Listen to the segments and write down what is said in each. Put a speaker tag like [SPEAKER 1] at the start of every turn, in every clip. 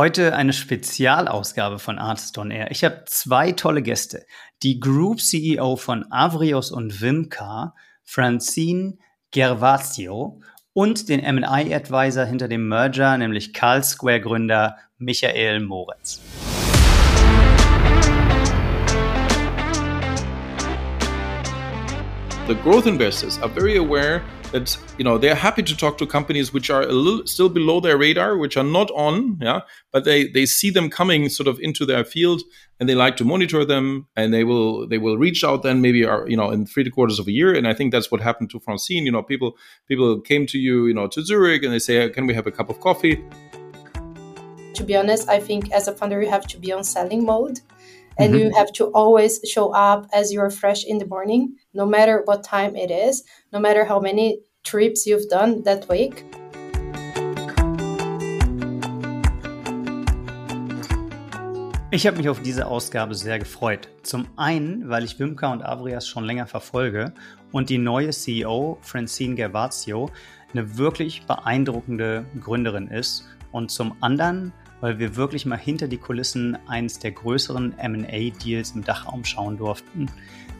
[SPEAKER 1] Heute eine Spezialausgabe von Artist on Air. Ich habe zwei tolle Gäste. Die Group CEO von Avrios und Vimcar, Francine Gervasio und den M&I Advisor hinter dem Merger, nämlich Carl Square Gründer Michael Moritz.
[SPEAKER 2] The growth investors are very aware that you know they're happy to talk to companies which are a little still below their radar, which are not on, yeah, but they they see them coming sort of into their field and they like to monitor them and they will they will reach out then maybe are uh, you know in three quarters of a year and I think that's what happened to Francine. You know, people people came to you you know to Zurich and they say, can we have a cup of coffee?
[SPEAKER 3] To be honest, I think as a founder you have to be on selling mode and mm-hmm. you have to always show up as you're fresh in the morning no matter what time it is no matter how many trips you've done that week
[SPEAKER 1] Ich habe mich auf diese Ausgabe sehr gefreut. Zum einen, weil ich Wimka und Avrias schon länger verfolge und die neue CEO, Francine Gervazio, eine wirklich beeindruckende Gründerin ist. Und zum anderen, weil wir wirklich mal hinter die Kulissen eines der größeren MA-Deals im Dachraum schauen durften,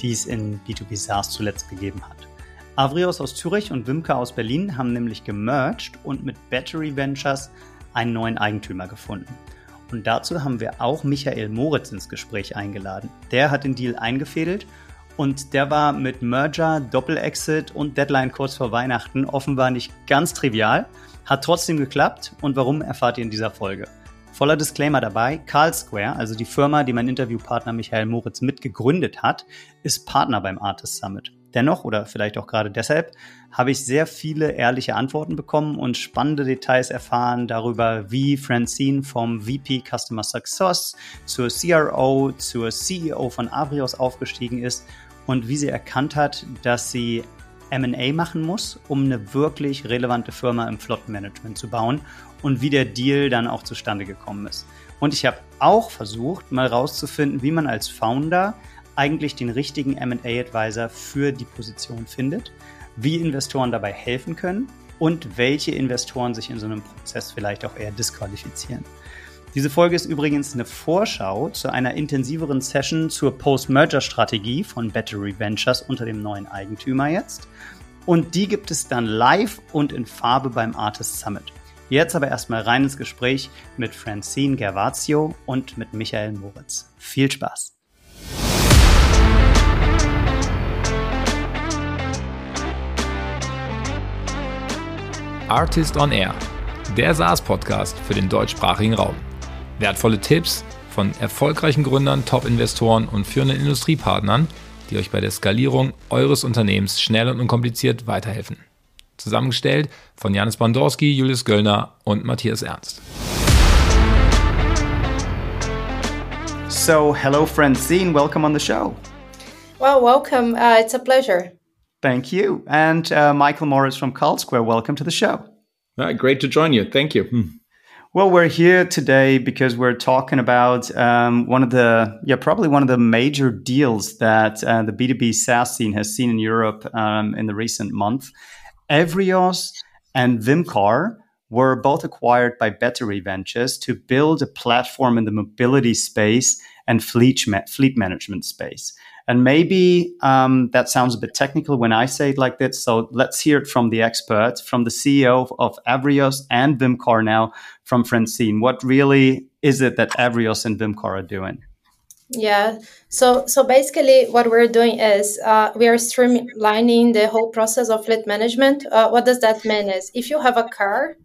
[SPEAKER 1] die es in B2B SaaS zuletzt gegeben hat. Avrios aus Zürich und Wimka aus Berlin haben nämlich gemerged und mit Battery Ventures einen neuen Eigentümer gefunden. Und dazu haben wir auch Michael Moritz ins Gespräch eingeladen. Der hat den Deal eingefädelt und der war mit Merger, Doppel-Exit und Deadline kurz vor Weihnachten offenbar nicht ganz trivial, hat trotzdem geklappt und warum erfahrt ihr in dieser Folge. Voller Disclaimer dabei, Carl Square, also die Firma, die mein Interviewpartner Michael Moritz mitgegründet hat, ist Partner beim Artist Summit. Dennoch, oder vielleicht auch gerade deshalb, habe ich sehr viele ehrliche Antworten bekommen und spannende Details erfahren darüber, wie Francine vom VP Customer Success zur CRO, zur CEO von Avrios aufgestiegen ist und wie sie erkannt hat, dass sie MA machen muss, um eine wirklich relevante Firma im Flottenmanagement zu bauen und wie der Deal dann auch zustande gekommen ist. Und ich habe auch versucht, mal rauszufinden, wie man als Founder eigentlich den richtigen MA-Advisor für die Position findet, wie Investoren dabei helfen können und welche Investoren sich in so einem Prozess vielleicht auch eher disqualifizieren. Diese Folge ist übrigens eine Vorschau zu einer intensiveren Session zur Post-Merger-Strategie von Battery Ventures unter dem neuen Eigentümer jetzt. Und die gibt es dann live und in Farbe beim Artist Summit. Jetzt aber erstmal rein ins Gespräch mit Francine Gervazio und mit Michael Moritz. Viel Spaß!
[SPEAKER 4] Artist on Air, der SaaS-Podcast für den deutschsprachigen Raum. Wertvolle Tipps von erfolgreichen Gründern, Top-Investoren und führenden Industriepartnern, die euch bei der Skalierung eures Unternehmens schnell und unkompliziert weiterhelfen. Zusammengestellt von Janis Bandorski, Julius Göllner und Matthias Ernst.
[SPEAKER 1] So, hello, Francine. Welcome on the show.
[SPEAKER 3] Well, welcome. Uh, it's a pleasure.
[SPEAKER 1] Thank you. And uh, Michael Moritz from Carlsquare, welcome to the show.
[SPEAKER 2] Right, great to join you. Thank you. Hmm.
[SPEAKER 1] Well, we're here today because we're talking about um, one of the, yeah, probably one of the major deals that uh, the B2B SaaS scene has seen in Europe um, in the recent month. Avrios and Vimcar were both acquired by Battery Ventures to build a platform in the mobility space and fleet, ma- fleet management space. And maybe um, that sounds a bit technical when I say it like this. So let's hear it from the expert, from the CEO of Avrios and Vimcar now, from Francine. What really is it that Avrios and Vimcar are doing?
[SPEAKER 3] Yeah. So so basically, what we're doing is uh, we are streamlining the whole process of fleet management. Uh, what does that mean? Is if you have a car,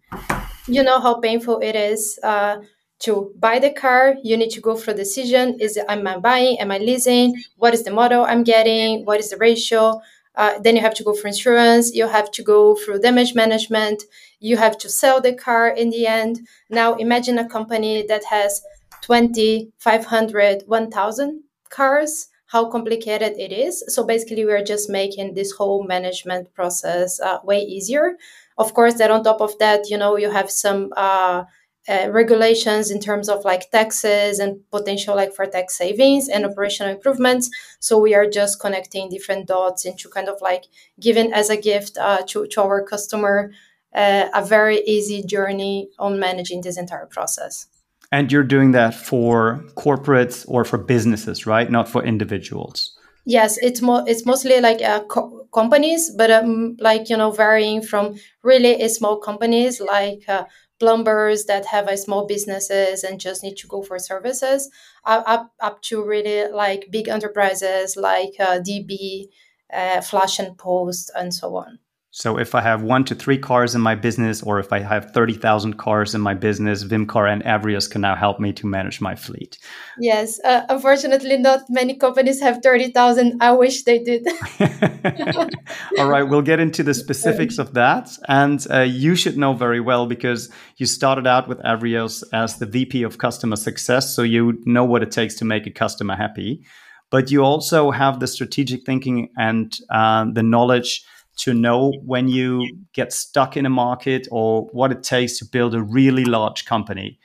[SPEAKER 3] you know how painful it is uh, to buy the car. You need to go for a decision: is am I buying? Am I leasing? What is the model I'm getting? What is the ratio? Uh, then you have to go for insurance. You have to go through damage management. You have to sell the car in the end. Now imagine a company that has 20, 500, 1000 cars, how complicated it is. So basically, we're just making this whole management process uh, way easier. Of course, that on top of that, you know, you have some uh, uh, regulations in terms of like taxes and potential like for tax savings and operational improvements. So we are just connecting different dots into kind of like giving as a gift uh, to, to our customer uh, a very easy journey on managing this entire process.
[SPEAKER 1] And you're doing that for corporates or for businesses, right? Not for individuals.
[SPEAKER 3] Yes, it's more. It's mostly like uh, co- companies, but um, like you know, varying from really small companies like uh, plumbers that have a small businesses and just need to go for services, up up to really like big enterprises like uh, DB, uh, Flaschenpost, and so on.
[SPEAKER 1] So if I have one to three cars in my business, or if I have 30,000 cars in my business, Vimcar and Avrios can now help me to manage my fleet.
[SPEAKER 3] Yes. Uh, unfortunately, not many companies have 30,000. I wish they did.
[SPEAKER 1] All right. We'll get into the specifics of that. And uh, you should know very well because you started out with Avrios as the VP of customer success. So you know what it takes to make a customer happy. But you also have the strategic thinking and uh, the knowledge to know when you get stuck in a market or what it takes to build a really large company.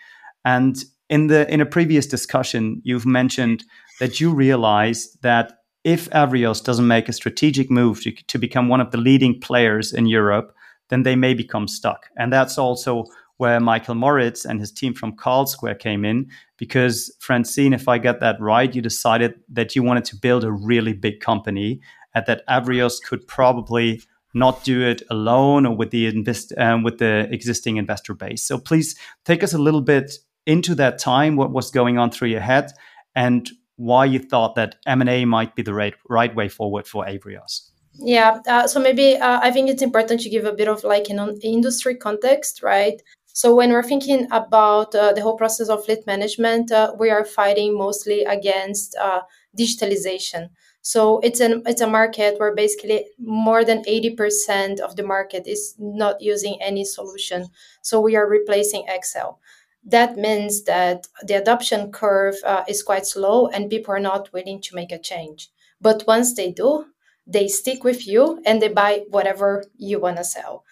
[SPEAKER 1] And in the in a previous discussion, you've mentioned that you realized that if Avrios doesn't make a strategic move to, to become one of the leading players in Europe, then they may become stuck. And that's also where Michael Moritz and his team from Carlsquare came in, because Francine, if I get that right, you decided that you wanted to build a really big company and that Avrios could probably not do it alone or with the invest um, with the existing investor base. So please take us a little bit into that time, what was going on through your head, and why you thought that M and A might be the right right way forward for Avrios.
[SPEAKER 3] Yeah, uh, so maybe uh, I think it's important to give a bit of like an industry context, right? So when we're thinking about uh, the whole process of fleet management, uh, we are fighting mostly against uh, digitalization. So it's an it's a market where basically more than 80% of the market is not using any solution. So we are replacing Excel. That means that the adoption curve uh, is quite slow and people are not willing to make a change. But once they do, they stick with you and they buy whatever you want to sell.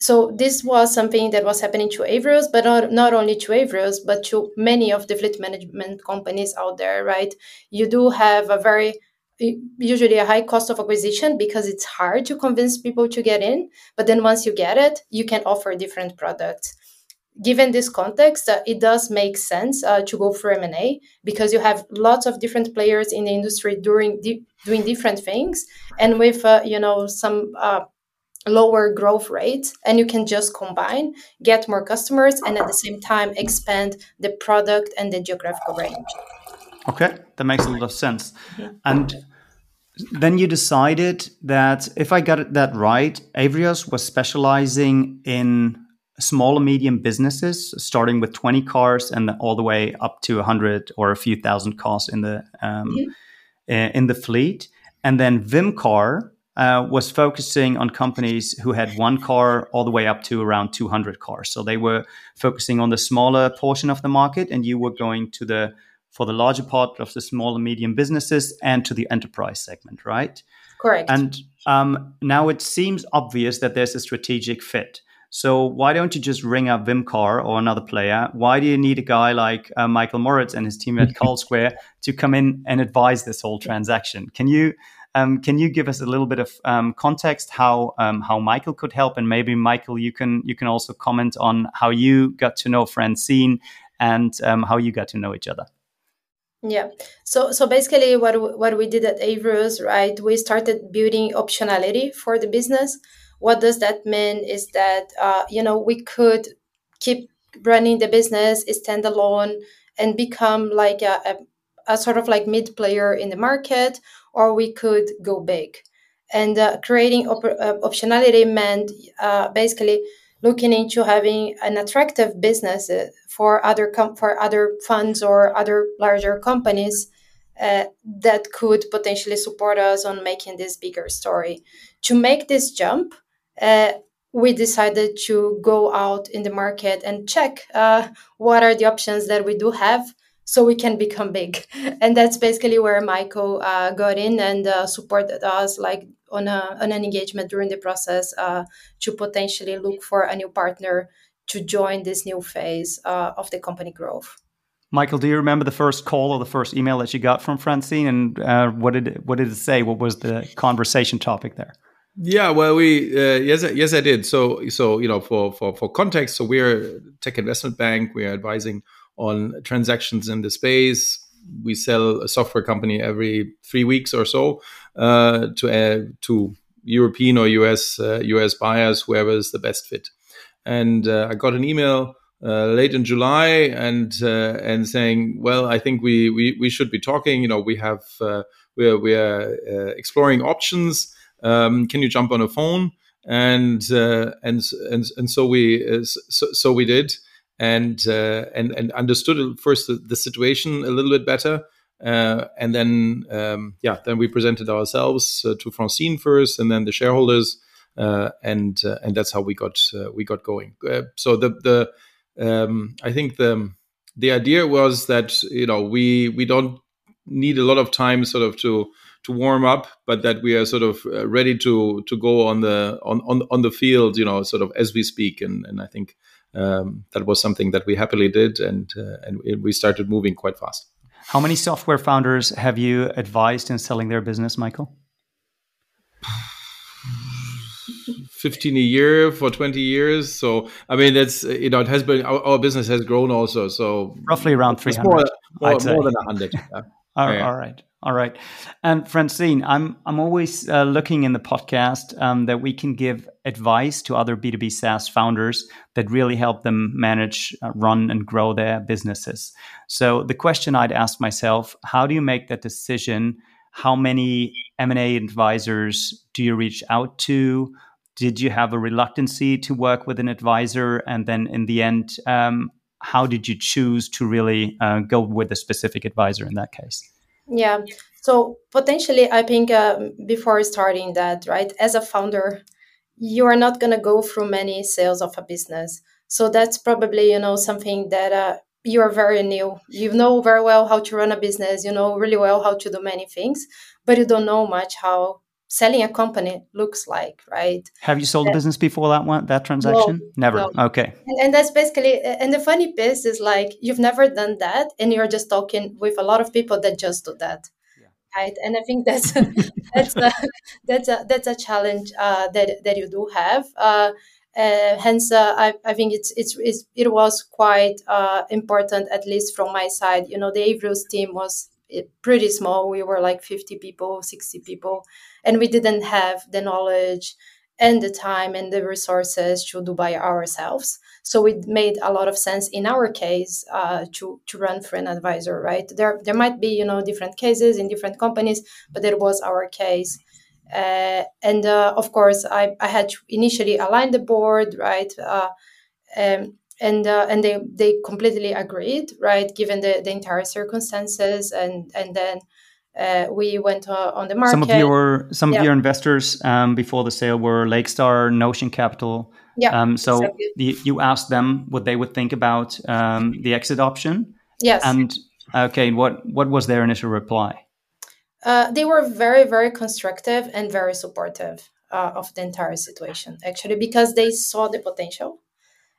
[SPEAKER 3] So this was something that was happening to Avrios, but not, not only to Avrios, but to many of the fleet management companies out there, right? You do have a very usually a high cost of acquisition because it's hard to convince people to get in but then once you get it you can offer different products given this context uh, it does make sense uh, to go for m&a because you have lots of different players in the industry doing di- doing different things and with uh, you know some uh, lower growth rates and you can just combine get more customers and at the same time expand the product and the geographical range
[SPEAKER 1] Okay, that makes a lot of sense. Mm-hmm. And then you decided that if I got that right, Avrios was specializing in small and medium businesses, starting with 20 cars and all the way up to 100 or a few thousand cars in the um, mm-hmm. in the fleet. And then Vimcar uh, was focusing on companies who had one car all the way up to around 200 cars. So they were focusing on the smaller portion of the market, and you were going to the for the larger part of the small and medium businesses and to the enterprise segment, right?
[SPEAKER 3] Correct.
[SPEAKER 1] And um, now it seems obvious that there's a strategic fit. So why don't you just ring up Vimcar or another player? Why do you need a guy like uh, Michael Moritz and his team at Carlsquare to come in and advise this whole transaction? Can you um, can you give us a little bit of um, context how um, how Michael could help, and maybe Michael, you can you can also comment on how you got to know Francine and um, how you got to know each other.
[SPEAKER 3] Yeah. So so basically what what we did at Avrios, right? We started building optionality for the business. What does that mean is that uh, you know we could keep running the business standalone and become like a, a, a sort of like mid player in the market, or we could go big. And uh, creating op- uh, optionality meant uh, basically looking into having an attractive business uh, for other com- for other funds or other larger companies uh, that could potentially support us on making this bigger story. To make this jump, uh, we decided to go out in the market and check uh, what are the options that we do have so we can become big. And that's basically where Michael uh, got in and uh, supported us, like on, a, on an engagement during the process uh, to potentially look for a new partner to join this new phase uh, of the company growth.
[SPEAKER 1] Michael, do you remember the first call or the first email that you got from Francine, and uh, what did it, what did it say? What was the conversation topic there?
[SPEAKER 2] Yeah, well, we uh, yes, yes, I did. So, so you know, for for for context, so we're a tech investment bank. We are advising on transactions in the space. We sell a software company every three weeks or so uh, to uh, to European or US US uh, buyers, whoever is the best fit. And uh, I got an email uh, late in July and uh, and saying, well, I think we, we we should be talking. You know, we have uh, we're we're uh, exploring options. Um, can you jump on a phone? And uh, and and and so we so, so we did, and and and understood first the, the, situation a little bit better. and then, um, yeah, then we presented ourselves to Francine first, and then the shareholders, and and that's how we got we got going. so the the um, I think the the idea was that you know we we don't need a lot of time sort of to to warm up, but that we are sort of uh, ready to to go on the on, on on the field, you know, sort of as we speak. And and I think um, that was something that we happily did, and uh, and we started moving quite fast.
[SPEAKER 1] How many software founders have you advised in selling their business, Michael?
[SPEAKER 2] 15 a year for 20 years. So, I mean, that's, you know, it has been, our, our business has grown also. So,
[SPEAKER 1] roughly around 300.
[SPEAKER 2] More, more, more, than 100. Yeah.
[SPEAKER 1] all, yeah. all right. All right. And Francine, I'm, I'm always uh, looking in the podcast um, that we can give advice to other B2B SaaS founders that really help them manage, uh, run, and grow their businesses. So, the question I'd ask myself how do you make that decision? How many M&A advisors do you reach out to? Did you have a reluctancy to work with an advisor? And then in the end um, how did you choose to really uh, go with a specific advisor in that case?
[SPEAKER 3] Yeah. So potentially i think um, before starting that right as a founder you are not going to go through many sales of a business. So that's probably you know something that uh, you are very new. You know very well how to run a business. You know really well how to do many things but you don't know much how selling a company looks like, right?
[SPEAKER 1] Have you sold a business before that one, that transaction?
[SPEAKER 3] No,
[SPEAKER 1] never.
[SPEAKER 3] No.
[SPEAKER 1] Okay.
[SPEAKER 3] And, and, that's basically, and the funny piece is like you've never done that, and you're just talking with a lot of people that just do that, yeah. right? And I think that's that's a, that's a that's a challenge uh, that that you do have. Uh, uh, hence, uh, I, I think it's, it's, it's it was quite uh, important, at least from my side. You know, the Avrios team was eh, pretty small. We were like 50 people, 60 people and we didn't have the knowledge and the time and the resources to do by ourselves. So it made a lot of sense in our case uh, to to run for an advisor, right? There there might be you know different cases in different companies, but it was our case. Uh, and uh, of course, I, I had to initially align the board, right? Uh, um, and uh, and they they completely agreed, right? Given the, the entire circumstances, and and then uh, we went uh, on the market.
[SPEAKER 1] Some of your some yeah. of your investors um, before the sale were Lakestar, Notion Capital.
[SPEAKER 3] Yeah.
[SPEAKER 1] Um, so exactly. the, you asked them what they would think about um, the exit option.
[SPEAKER 3] Yes.
[SPEAKER 1] And okay, what what was their initial reply?
[SPEAKER 3] Uh, they were very very constructive and very supportive uh, of the entire situation. Actually, because they saw the potential.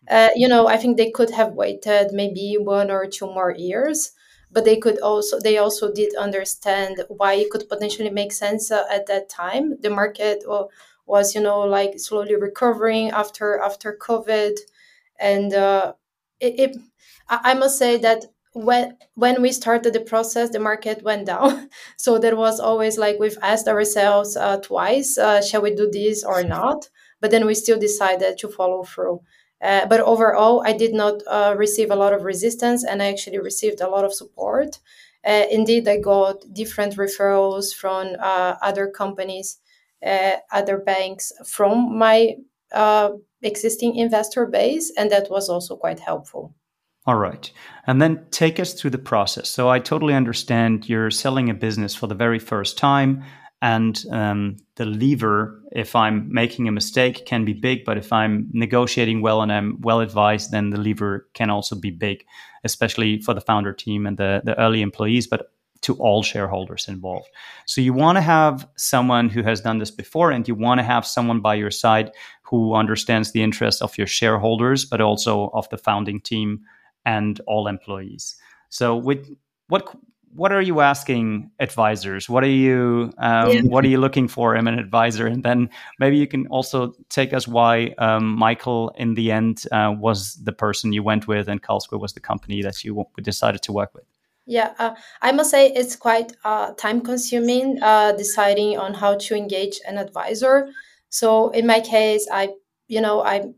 [SPEAKER 3] Uh, you know, I think they could have waited maybe one or two more years but they could also they also did understand why it could potentially make sense uh, at that time. The market uh, was you know like slowly recovering after after covid. And uh, it, it i must say that when when we started the process the market went down. So there was always like we've asked ourselves uh, twice uh, shall we do this or not? But then we still decided to follow through uh, but overall, I did not uh, receive a lot of resistance and I actually received a lot of support. Uh, indeed, I got different referrals from uh, other companies, uh, other banks from my uh, existing investor base, and that was also quite helpful.
[SPEAKER 1] All right. And then take us through the process. So I totally understand you're selling a business for the very first time and um, the lever if i'm making a mistake can be big but if i'm negotiating well and i'm well advised then the lever can also be big especially for the founder team and the, the early employees but to all shareholders involved. So you want to have someone who has done this before and you want to have someone by your side who understands the interests of your shareholders but also of the founding team and all employees. So with what what are you asking advisors? What are you um, yeah. what are you looking for in an advisor? And then maybe you can also take us why um, Michael in the end uh, was the person you went with, and Carlsquare was the company that you decided to work with.
[SPEAKER 3] Yeah, uh, I must say it's quite uh, time consuming uh, deciding on how to engage an advisor. So in my case, I you know I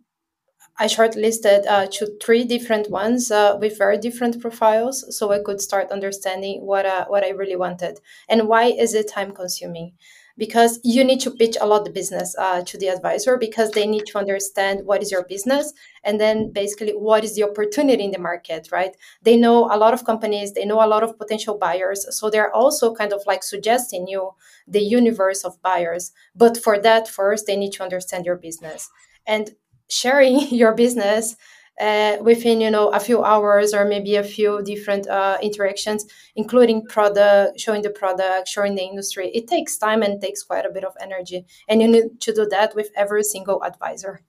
[SPEAKER 3] I shortlisted uh, to three different ones uh, with very different profiles, so I could start understanding what uh, what I really wanted and why is it time consuming. Because you need to pitch a lot the business uh, to the advisor because they need to understand what is your business and then basically what is the opportunity in the market, right? They know a lot of companies, they know a lot of potential buyers, so they're also kind of like suggesting you the universe of buyers. But for that, first they need to understand your business and sharing your business uh, within you know a few hours or maybe a few different uh, interactions including product showing the product showing the industry. It takes time and takes quite a bit of energy and you need to do that with every single advisor.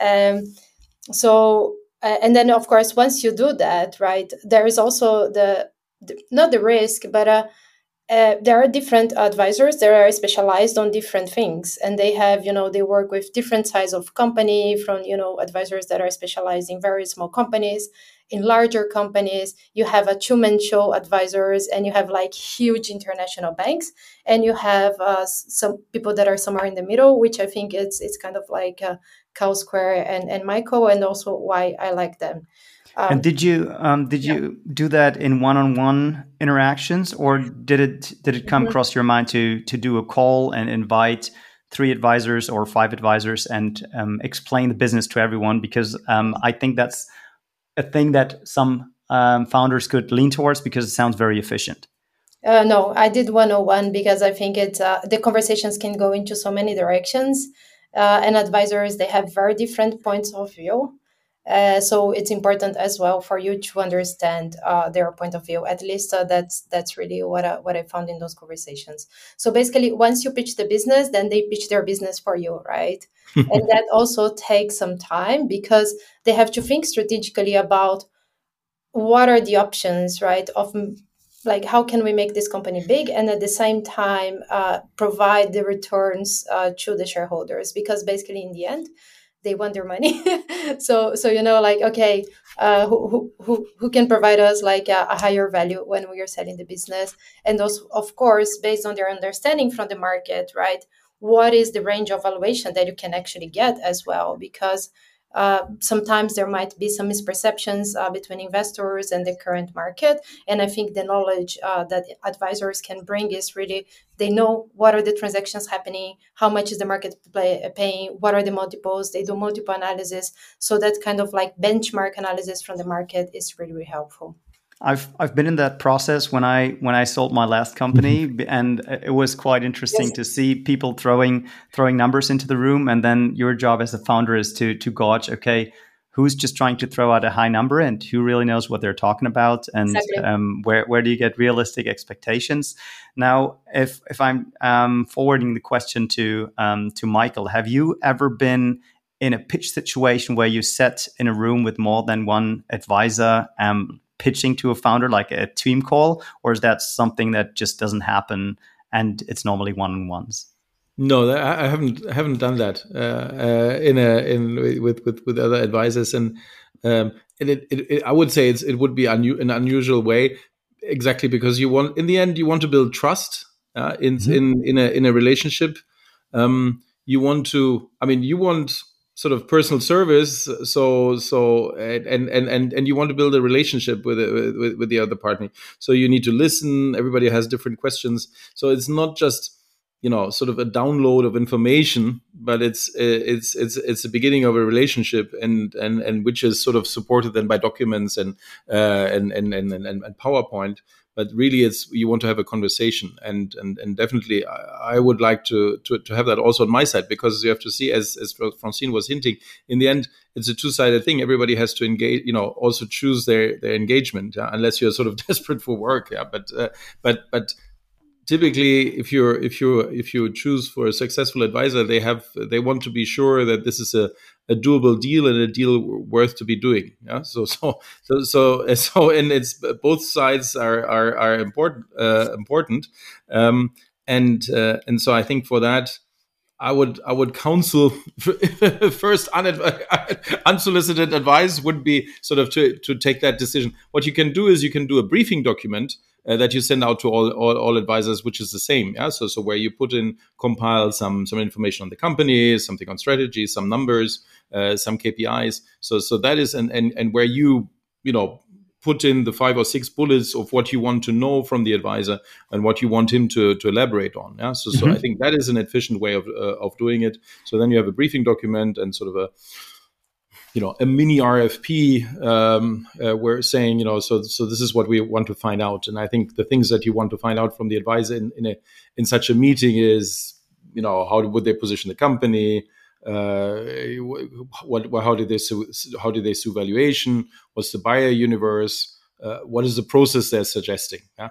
[SPEAKER 3] Um, so uh, and then of course once you do that right there is also the, the not the risk but uh, there are different advisors that are specialized on different things and they have you know they work with different size of company from you know advisors that are specialized in very small companies in larger companies you have a two-man show advisors and you have like huge international banks and you have uh, some people that are somewhere in the middle which i think it's it's kind of like uh, Carlsquare and, and Michael and also why I like them.
[SPEAKER 1] Um, and did you um, did yeah. you do that in one-on-one interactions, or did it did it come mm-hmm. across your mind to to do a call and invite three advisors or five advisors and um, explain the business to everyone? Because um, I think that's a thing that some um, founders could lean towards because it sounds very efficient.
[SPEAKER 3] Uh, no, I did 101 because I think it's uh, the conversations can go into so many directions, uh, and advisors they have very different points of view. Uh, so it's important as well for you to understand uh, their point of view. At least uh, that's that's really what I, what I found in those conversations. So basically, once you pitch the business, then they pitch their business for you, right? and that also takes some time because they have to think strategically about what are the options, right? Of like how can we make this company big and at the same time uh, provide the returns uh, to the shareholders because basically in the end they want their money. So so you know like okay uh, who, who who can provide us like a, a, higher value when we are selling the business? And those of course based on their understanding from the market right what is the range of valuation that you can actually get as well? Because uh, sometimes there might be some misperceptions uh, between investors and the current market. And I think the knowledge uh, that advisors can bring is really they know what are the transactions happening, how much is the market play, paying, what are the multiples. They do multiple analysis. So that kind of like benchmark analysis from the market is really, really helpful.
[SPEAKER 1] I've I've been in that process when I when I sold my last company, mm-hmm. and it was quite interesting yes. to see people throwing throwing numbers into the room, and then your job as a founder is to to gauge, okay, who's just trying to throw out a high number, and who really knows what they're talking about, and exactly. um, where where do you get realistic expectations? Now, if if I'm um, forwarding the question to um, to Michael, have you ever been in a pitch situation where you sat in a room with more than one advisor? Um, pitching to a founder like a team call, or is that something that just doesn't happen and it's normally one on ones?
[SPEAKER 2] No, I haven't haven't done that uh, uh, in a in with with with other advisors, and um, it, it, it, I would say it's it would be unu- an unusual way, exactly because you want in the end you want to build trust uh, in mm-hmm. in in a in a relationship. Um, you want to, I mean, you want sort of personal service so so and and and and you want to build a relationship with with, with the other partner. So you need to listen. Everybody has different questions. So it's not just you know sort of a download of information but it's it's it's it's the beginning of a relationship and and and which is sort of supported then by documents and uh, and, and and and and powerpoint but really it's you want to have a conversation and and, and definitely I, I would like to, to, to have that also on my side because you have to see as as Francine was hinting in the end it's a two-sided thing everybody has to engage you know also choose their their engagement yeah? unless you're sort of desperate for work yeah but uh, but but typically if you're if you if you choose for a successful advisor they have they want to be sure that this is a, a doable deal and a deal worth to be doing. Yeah. So so so so so and it's both sides are are, are important uh, important. Um, and uh, and so I think for that. I would I would counsel first unsolicited advice would be sort of to to take that decision. What you can do is you can do a briefing document uh, that you send out to all, all, all advisors, which is the same. Yeah. So so where you put in compile some some information on the company, something on strategy, some numbers, uh, some KPIs. So so that is and and and where you you know put in the five or six bullets of what you want to know from the advisor and what you want him to, to elaborate on. Yeah. So, mm-hmm. so I think that is an efficient way of, uh, of doing it. So then you have a briefing document and sort of a, you know a mini RFP um, uh, we're saying you know so so this is what we want to find out and I think the things that you want to find out from the advisor in in, a, in such a meeting is you know how would they position the company what, what how did they how did they sue valuation what's the buyer universe uh, what is the process they're suggesting yeah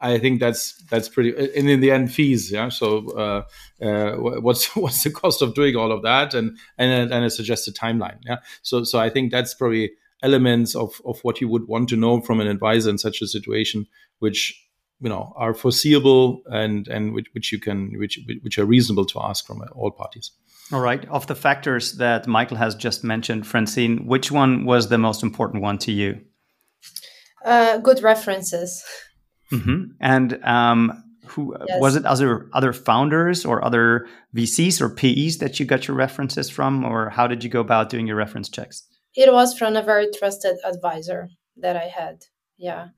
[SPEAKER 2] I think that's that's pretty, and in the end, fees. Yeah. So, uh, uh, what's what's the cost of doing all of that, and and and a suggested timeline. Yeah. So so I think that's probably elements of of what you would want to know from an advisor in such a situation, which you know are foreseeable and and which, which you can which which are reasonable to ask from all parties.
[SPEAKER 1] All right. Of the factors that Michael has just mentioned, Francine, which one was the most important one to you?
[SPEAKER 3] Uh, good references.
[SPEAKER 1] Mm-hmm. And um, who yes. was it? Other other founders or other VCs or PEs that you got your references from, or how did you go about doing your reference checks?
[SPEAKER 3] It was from a very trusted advisor that I had. Yeah.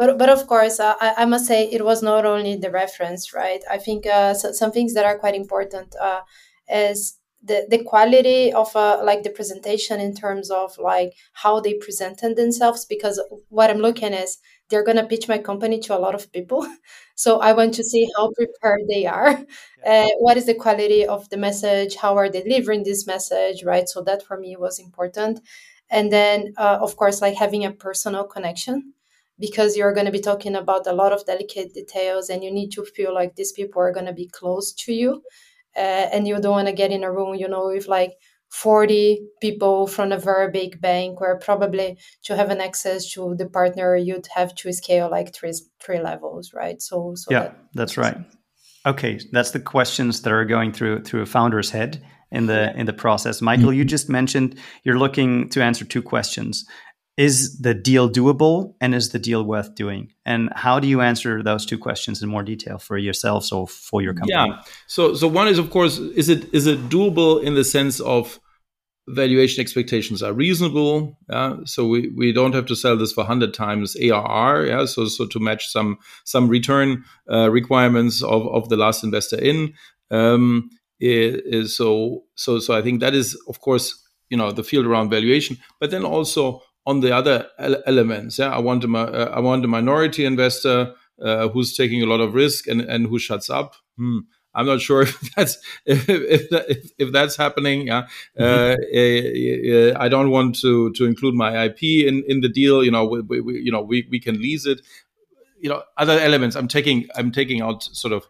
[SPEAKER 3] But, but of course, uh, I, I must say it was not only the reference, right? I think uh, so, some things that are quite important uh, is the, the quality of uh, like the presentation in terms of like how they presented themselves because what i'm looking is they're going to pitch my company to a lot of people. So i want to see how prepared they are. Uh, what is the quality of the message? How are they delivering this message right? So that for me was important. And then uh, of course like having a personal connection because you're going to be talking about a lot of delicate details and you need to feel like these people are going to be close to you uh, and you don't want to get in a room you know with like 40 people from a very big bank where probably to have an access to the partner you'd have to scale like three three levels right? So, so
[SPEAKER 1] yeah that, that's right. okay that's the questions that are going through through a founder's head in the in the process. Michael mm-hmm. you just mentioned you're looking to answer two questions is the deal doable and is the deal worth doing? And how do you answer those two questions in more detail for yourselves or for your company?
[SPEAKER 2] Yeah. So so one is of course is it is it doable in the sense of valuation expectations are reasonable? Yeah. So we, we don't have to sell this for 100 times arr yeah. So so to match some some return uh, requirements of of the last investor in um is so so so i think that is of course you know the field around valuation. But then also on the other elements. Yeah, I want a uh, I want a minority investor uh, who's taking a lot of risk and and who shuts up. Hmm. I'm not sure if that's if if, if that's happening. Yeah, mm-hmm. uh, I don't want to to include my IP in in the deal. You know, we, we, you know we we can lease it. You know, other elements. I'm taking I'm taking out sort of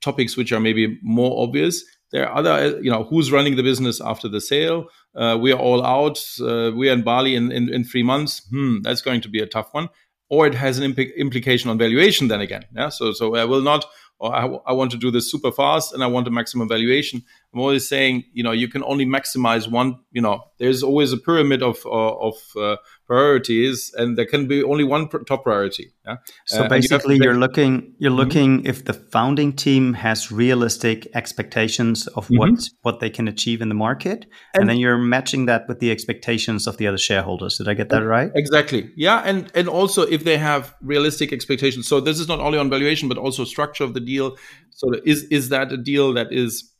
[SPEAKER 2] topics which are maybe more obvious there are other, you know, who's running the business after the sale? Uh, we are all out. Uh, we are in Bali in, in, in, three months. Hmm, that's going to be a tough one. Or it has an imp- implication on valuation then again. Yeah. So, so I will not, or I, I want to do this super fast and I want a maximum valuation. I'm always saying, you know, you can only maximize one. You know, there's always a pyramid of uh, of uh, priorities, and there can be only one pr- top priority. Yeah?
[SPEAKER 1] So uh, basically, you are looking you're mm-hmm. looking if the founding team has realistic expectations of mm-hmm. what what they can achieve in the market, and, and, then you're matching that with the expectations of the other shareholders. Did I get that right?
[SPEAKER 2] Exactly. Yeah, and and also if they have realistic expectations. So this is not only on valuation, but also structure of the deal. So is is that a deal that is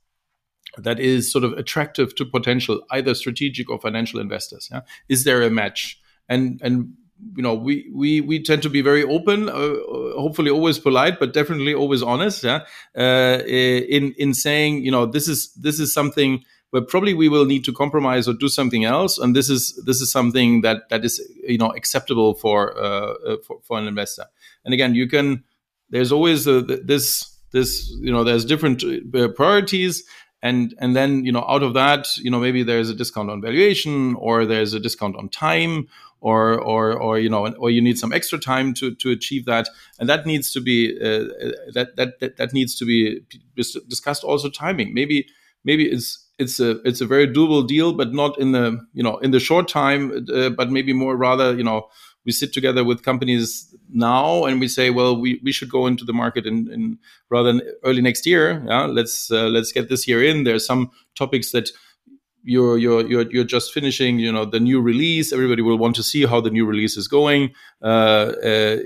[SPEAKER 2] that is sort of attractive to potential either strategic or financial investors yeah? Is there a match? And and you know we we we tend to be very open uh, hopefully always polite but definitely always honest yeah? Uh, in in saying you know this is this is something where probably we will need to compromise or do something else and this is this is something that that is you know acceptable for uh, uh for, for an investor. And again you can there's always a, this this you know there's different uh, priorities and and then you know out of that you know maybe there's a discount on valuation or there's a discount on time or or or you know or you need some extra time to to achieve that. And that needs to be uh, that, that that that needs to be discussed also timing. Maybe maybe it's it's a it's a very doable deal but not in the you know in the short time uh, but maybe more rather you know we sit together with companies now and we say, well, we, we should go into the market in, in rather than early next year. Yeah, let's uh, let's get this year in. There's some topics that you're you're you're you're just finishing. You know, the new release. Everybody will want to see how the new release is going. Uh, uh,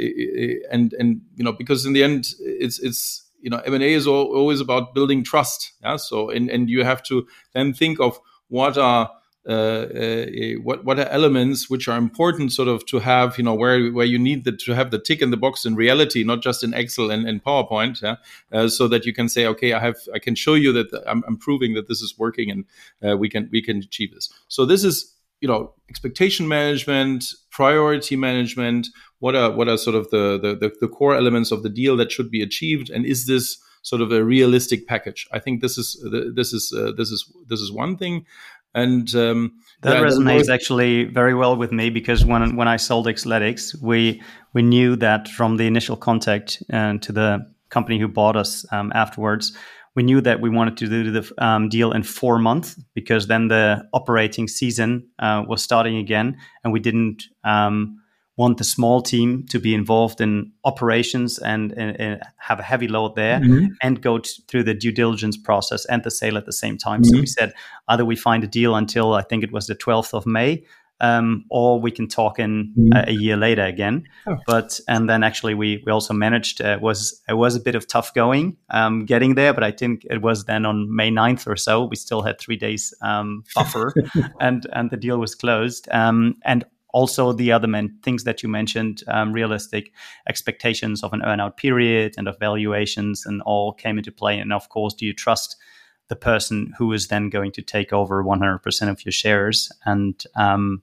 [SPEAKER 2] and and you know, because in the end, it's it's you know, M and A is always about building trust. Yeah. So and and you have to then think of what are uh, uh, what what are elements which are important sort of to have you know where where you need the, to have the tick in the box in reality not just in excel and, and powerpoint yeah? uh, so that you can say okay i have i can show you that i'm, I'm proving that this is working and uh, we can we can achieve this so this is you know expectation management priority management what are what are sort of the the, the, the core elements of the deal that should be achieved and is this sort of a realistic package. I think this is this is uh, this is this is one thing. And um,
[SPEAKER 1] that yeah, resonates actually very well with me because when when I sold XLETIX, we we knew that from the initial contact and uh, to the company who bought us um, afterwards, we knew that we wanted to do the um, deal in four months because then the operating season uh, was starting again, and we didn't um, want the small team to be involved in operations and, and, and have a heavy load there mm-hmm. and go t- through the due diligence process and the sale at the same time. Mm-hmm. So we said either we find a deal until I think it was the 12th of May. Um, or we can talk in mm-hmm. a, a, year later again. Oh. But and then actually we we also managed uh, was it was a bit of tough going um, getting there, but I think it was then on May 9th or so we still had three days um, buffer, and and the deal was closed. Um, and also the other men, things that you mentioned, um, realistic expectations of an earnout period and of valuations, and all came into play. And of course, do you trust the person who is then going to take over 100% of your shares? And um,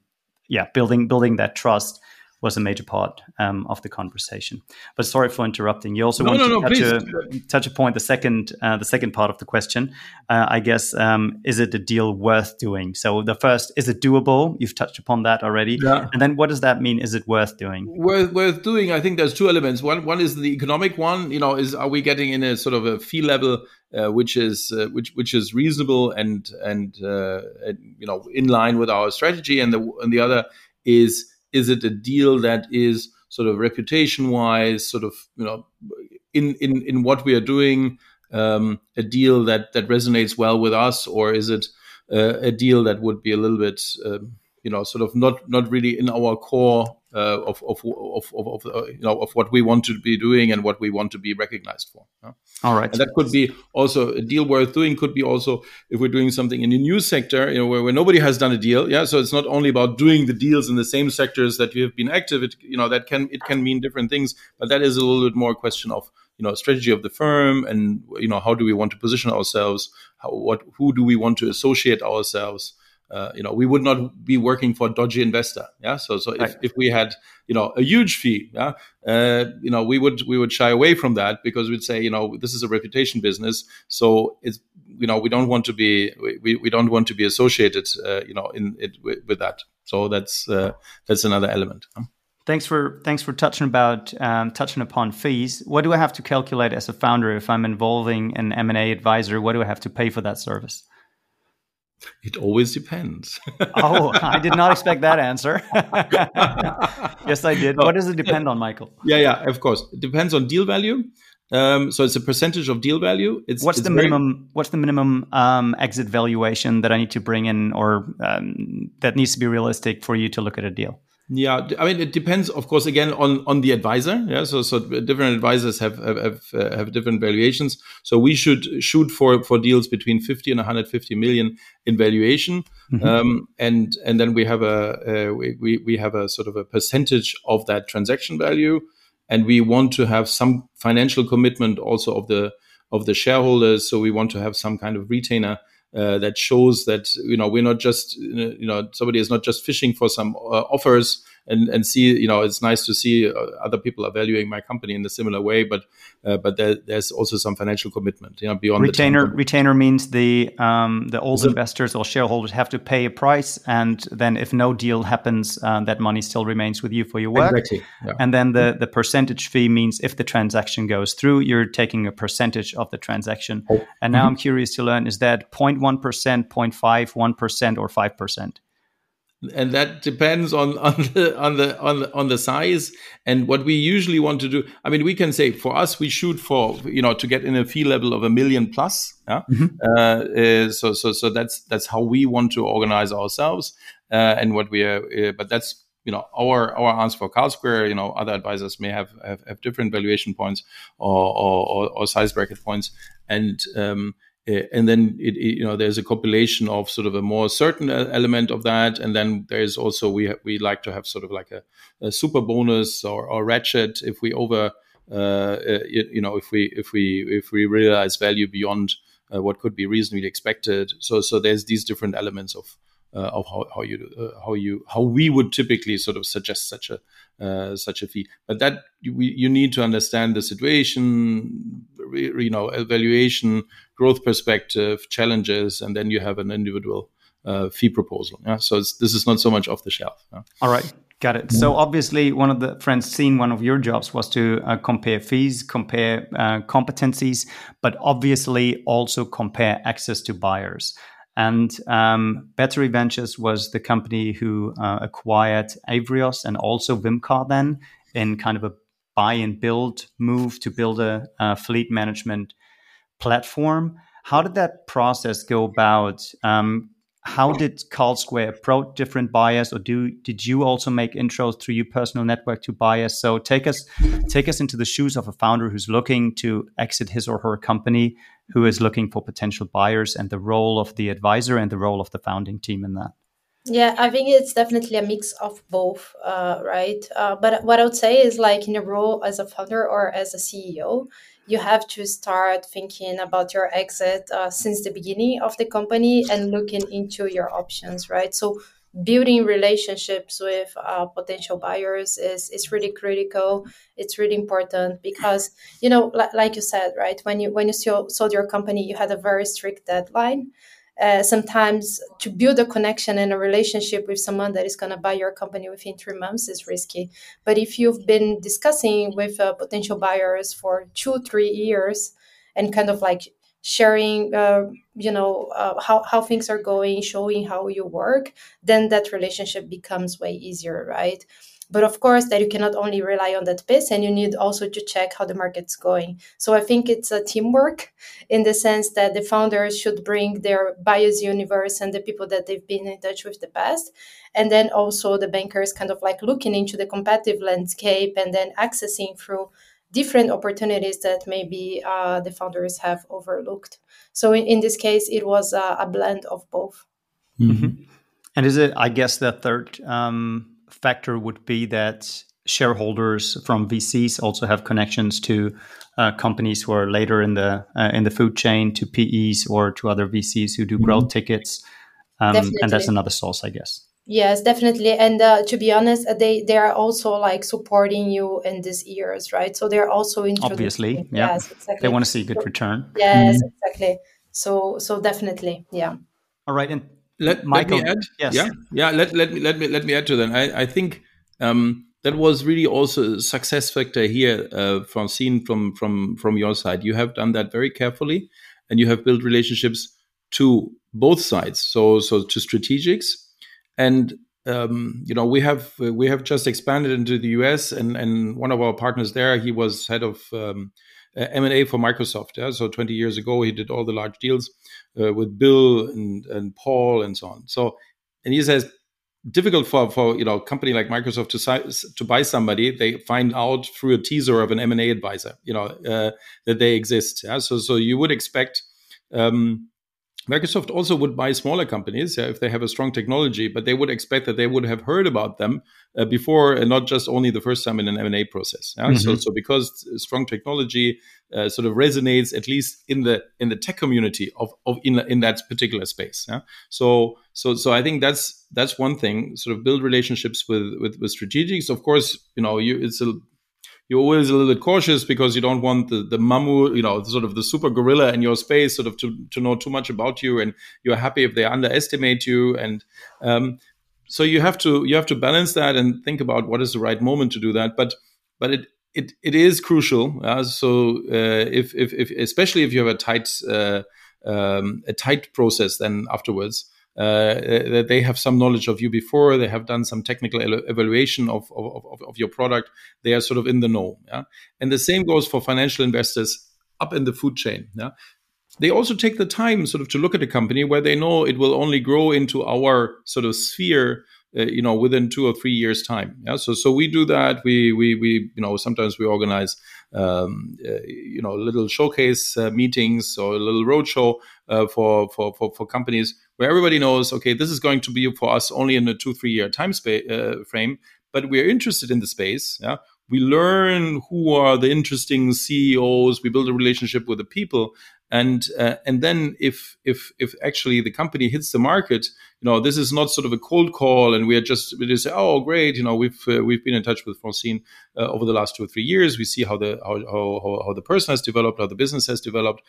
[SPEAKER 1] yeah, building building that trust was a major part um, of the conversation. But sorry for interrupting. You also no, want no, to no, touch, a, touch, a, point. The second, uh, the second part of the question, uh, I guess, um, is it a deal worth doing? So the first, is it doable? You've touched upon that already. Yeah. And then, what does that mean? Is it worth doing?
[SPEAKER 2] Worth worth doing. I think there's two elements. One one is the economic one. You know, is are we getting in a sort of a fee level uh, which is uh, which which is reasonable and and, uh, and, you know in line with our strategy, and the and the other is is it a deal that is sort of reputation wise, sort of you know, in in in what we are doing, um, a deal that that resonates well with us, or is it uh, a deal that would be a little bit, um, you know, sort of not not really in our core uh, of, of, of, of, uh, you know of what we want to be doing and what we want to be recognized for.
[SPEAKER 1] Yeah? All right,
[SPEAKER 2] and that could be also a deal worth doing. Could be also if we're doing something in the news sector, you know, where, where nobody has done a deal. Yeah, so it's not only about doing the deals in the same sectors that you have been active. It, you know, that can it can mean different things, but that is a little bit more a question of you know strategy of the firm and you know how do we want to position ourselves how what who do we want to associate ourselves uh, you know, we would not be working for a dodgy investor. Yeah. So, so if, if we had, you know, a huge fee, yeah, uh, you know, we would, we would shy away from that because we'd say, you know, this is a reputation business. So it's, you know, we don't want to be, we, we don't want to be associated, uh, you know, in it with, with that. So that's, uh, that's another element.
[SPEAKER 1] Thanks for thanks for touching about um, touching upon fees. What do I have to calculate as a founder if I'm involving an M and A advisor? What do I have to pay for that service?
[SPEAKER 2] It always depends.
[SPEAKER 1] oh, I did not expect that answer. yes, I did. What does it depend on, Michael?
[SPEAKER 2] Yeah, yeah, of course. It depends on deal value. Um, so it's a percentage of deal value. It's,
[SPEAKER 1] what's
[SPEAKER 2] it's
[SPEAKER 1] the minimum? What's the minimum um, exit valuation that I need to bring in, or um, that needs to be realistic for you to look at a deal?
[SPEAKER 2] Yeah, I mean, it depends, of course, again on on the advisor. Yeah, so so different advisors have have have, uh, have, different valuations. So we should shoot for for deals between 50 and 150 million in valuation, mm-hmm. um, and and then we have a uh, we we have a sort of a percentage of that transaction value, and we want to have some financial commitment also of the of the shareholders. So we want to have some kind of retainer uh, that shows that you know we're not just you know somebody is not just fishing for some uh, offers and and see you know it's nice to see uh, other people are valuing my company in a similar way but uh, but there, there's also some financial commitment you know beyond
[SPEAKER 1] retainer retainer means the um, the old investors or shareholders have to pay a price and then if no deal happens uh, that money still remains with you for your work
[SPEAKER 2] exactly. yeah.
[SPEAKER 1] and then the the percentage fee means if the transaction goes through you're taking a percentage of the transaction oh. and now mm-hmm. i'm curious to learn is that 0.1% 0.5 1% or 5%
[SPEAKER 2] and that depends on on the on the on the on the size and what we usually want to do i mean we can say for us we shoot for you know to get in a fee level of a million plus yeah mm-hmm. uh, uh, so so so that's that's how we want to organize ourselves uh, and what we are uh, but that's you know our our answer for Carlsquare. You know, other advisors may have have, have different valuation points or, or, or size bracket points, and um, uh, and then it, it, you know there's a compilation of sort of a more certain element of that and then there's also we ha- we like to have sort of like a, a super bonus or, or ratchet if we over uh, uh, you, you, know if we if we if we realize value beyond uh, what could be reasonably expected so so there's these different elements of uh, of how, how you uh, how you how we would typically sort of suggest such a uh, such a fee. But that you, you need to understand the situation, you know, evaluation, growth perspective, challenges, and then you have an individual uh, fee proposal. Yeah? So this is not so much off the shelf. Yeah?
[SPEAKER 1] All right. Got it. So obviously, one of the friends Francine, one of your jobs was to uh, compare fees, compare uh, competencies, but obviously also compare access to buyers. And um, Battery Ventures was the company who uh, acquired Avrios and also Vimcar then in kind of a buy and build move to build a, a fleet management platform. How did that process go about? Um, how did Carlsquare approach different buyers, or do did you also make intros through your personal network to buyers? So take us take us into the shoes of a founder who's looking to exit his or her company, who is looking for potential buyers, and the role of the advisor and the role of the founding team in that.
[SPEAKER 3] Yeah, I think it's definitely a mix of both, uh, right? Uh, but what I would say is like in a role as a founder or as a CEO, you have to start thinking about your exit uh, since the beginning of the company and looking into your options, right? So building relationships with uh, potential buyers is, is really critical it's really important because you know like, like you said right when you when you sold your company you had a very strict deadline uh, sometimes to build a connection and a relationship with someone that is going to buy your company within three months is risky. But if you've been discussing with uh, potential buyers for two, three years and kind of like sharing, uh, you know, uh, how, how things are going, showing how you work, then that relationship becomes way easier, right? But of course, that you cannot only rely on that piece, and you need also to check how the market's going. So I think it's a teamwork in the sense that the founders should bring their bias universe and the people that they've been in touch with the past, and then also the bankers kind of like looking into the competitive landscape and then accessing through different opportunities that maybe uh, the founders have overlooked. So in, in this case, it was a, a blend of both.
[SPEAKER 1] Mm-hmm. And is it, I guess, the third um, factor would be that shareholders from VCs also have connections to uh, companies who are later in the uh, in the food chain, to PEs or to other VCs who do mm-hmm. growth tickets, um, and that's another source, I guess.
[SPEAKER 3] Yes, definitely. And uh, to be honest, uh, they they are also like supporting you in these years, right? So they're also interested.
[SPEAKER 1] obviously, yeah. Yes, exactly. They want to see a good return.
[SPEAKER 3] Yes, mm-hmm. exactly. So so definitely, yeah.
[SPEAKER 1] All right, and
[SPEAKER 2] let, Michael, let me add. Yes. Yeah, yeah. Let, let me let me let me add to that. I, I think um, that was really also a success factor here uh, from from from from your side. You have done that very carefully, and you have built relationships to both sides. So so to strategics, and um, you know we have we have just expanded into the US, and and one of our partners there, he was head of um, M&A for Microsoft. Yeah? So 20 years ago, he did all the large deals uh, with Bill and, and Paul and so on. So, and he says, difficult for, for you know a company like Microsoft to to buy somebody. They find out through a teaser of an M and A advisor, you know, uh, that they exist. Yeah? So so you would expect um, Microsoft also would buy smaller companies yeah, if they have a strong technology, but they would expect that they would have heard about them uh, before, and not just only the first time in an M and A process. Yeah? Mm-hmm. So, so because strong technology uh, sort of resonates at least in the in the tech community of, of in in that particular space. Yeah? So so so I think that's that's one thing. Sort of build relationships with with, with strategics. Of course, you know, you it's a you're always a little bit cautious because you don't want the, the mammoth, you know, sort of the super gorilla in your space sort of to, to know too much about you. And you're happy if they underestimate you. And um, so you have to you have to balance that and think about what is the right moment to do that. But but it it, it is crucial. Uh, so uh, if, if, if especially if you have a tight uh, um, a tight process then afterwards, that they have some knowledge of you before, they have done some technical evaluation of, of, of, of, your product, they are sort of in the know. Yeah? And the same goes for financial investors up in the food chain. Yeah? They also take the time sort of to look at a company where they know it will only grow into our sort of sphere uh, you know within two or three years time yeah so so we do that we we we you know sometimes we organize um, uh, you know little showcase uh, meetings or a little roadshow uh, for, for for for companies where everybody knows okay this is going to be for us only in a two three year time spa- uh, frame but we're interested in the space yeah we learn who are the interesting CEOs. We build a relationship with the people, and uh, and then if if if actually the company hits the market you know this is not sort of a cold call and we are just we just say oh great you know we've uh, we've been in touch with Francine uh, over the last two or three years we see how the how, how how the person has developed how the business has developed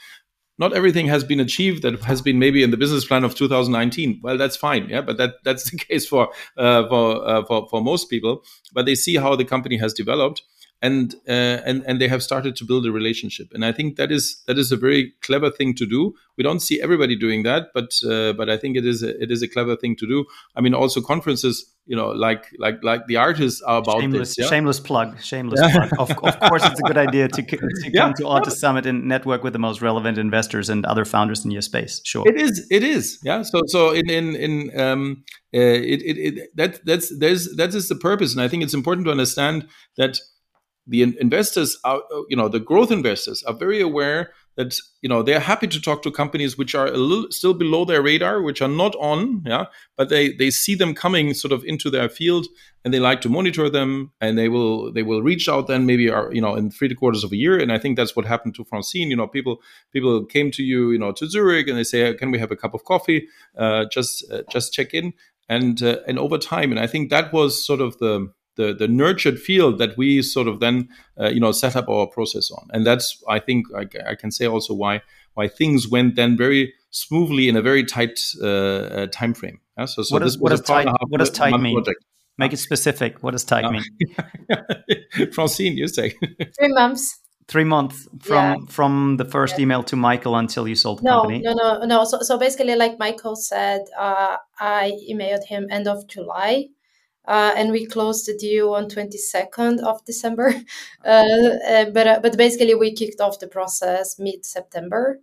[SPEAKER 2] not everything has been achieved that has been maybe in the business plan of 2019 well that's fine yeah but that that's the case for uh, for, uh, for for most people. But they see how the company has developed and uh, and and they have started to build a relationship. And i think that is that is a very clever thing to do. We don't see everybody doing that but uh, but i think it is a, it is a clever thing to do. I mean also conferences you know like like like the artists are about
[SPEAKER 1] shameless,
[SPEAKER 2] this
[SPEAKER 1] yeah? shameless plug shameless plug. Of, of course it's a good idea to, to yeah. come to ARRtist Summit and network with the most relevant investors and other founders in your space. Sure.
[SPEAKER 2] It is it is yeah. So so in in in um uh, it, it, it that that's there's that is the purpose. And i think it's important to understand that the investors are you know the growth investors are very aware that you know they're happy to talk to companies which are a little still below their radar which are not on yeah but they they see them coming sort of into their field and they like to monitor them and they will they will reach out then maybe are you know in three quarters of a year. And i think that's what happened to francine. You know people people came to you you know to zurich and they say can we have a cup of coffee? Uh, just uh, just check in. And uh, and over time and i think that was sort of the the, the nurtured field that we sort of then uh, you know set up our process on. And that's i think I, I, can say also why why things went then very smoothly in a very tight uh, uh, time frame.
[SPEAKER 1] Yeah? so, so what, is, what, does tight, what does tight mean? project. make it specific. What does tight mean?
[SPEAKER 2] Francine you say.
[SPEAKER 3] Three months.
[SPEAKER 1] Three months from yeah. from the first yeah. email to michael until you sold the
[SPEAKER 3] no,
[SPEAKER 1] company?
[SPEAKER 3] no no no. So, so basically like michael said uh, i emailed him end of july uh, and we closed the deal on 22nd of December. Uh, uh, but uh, but basically, we kicked off the process mid September.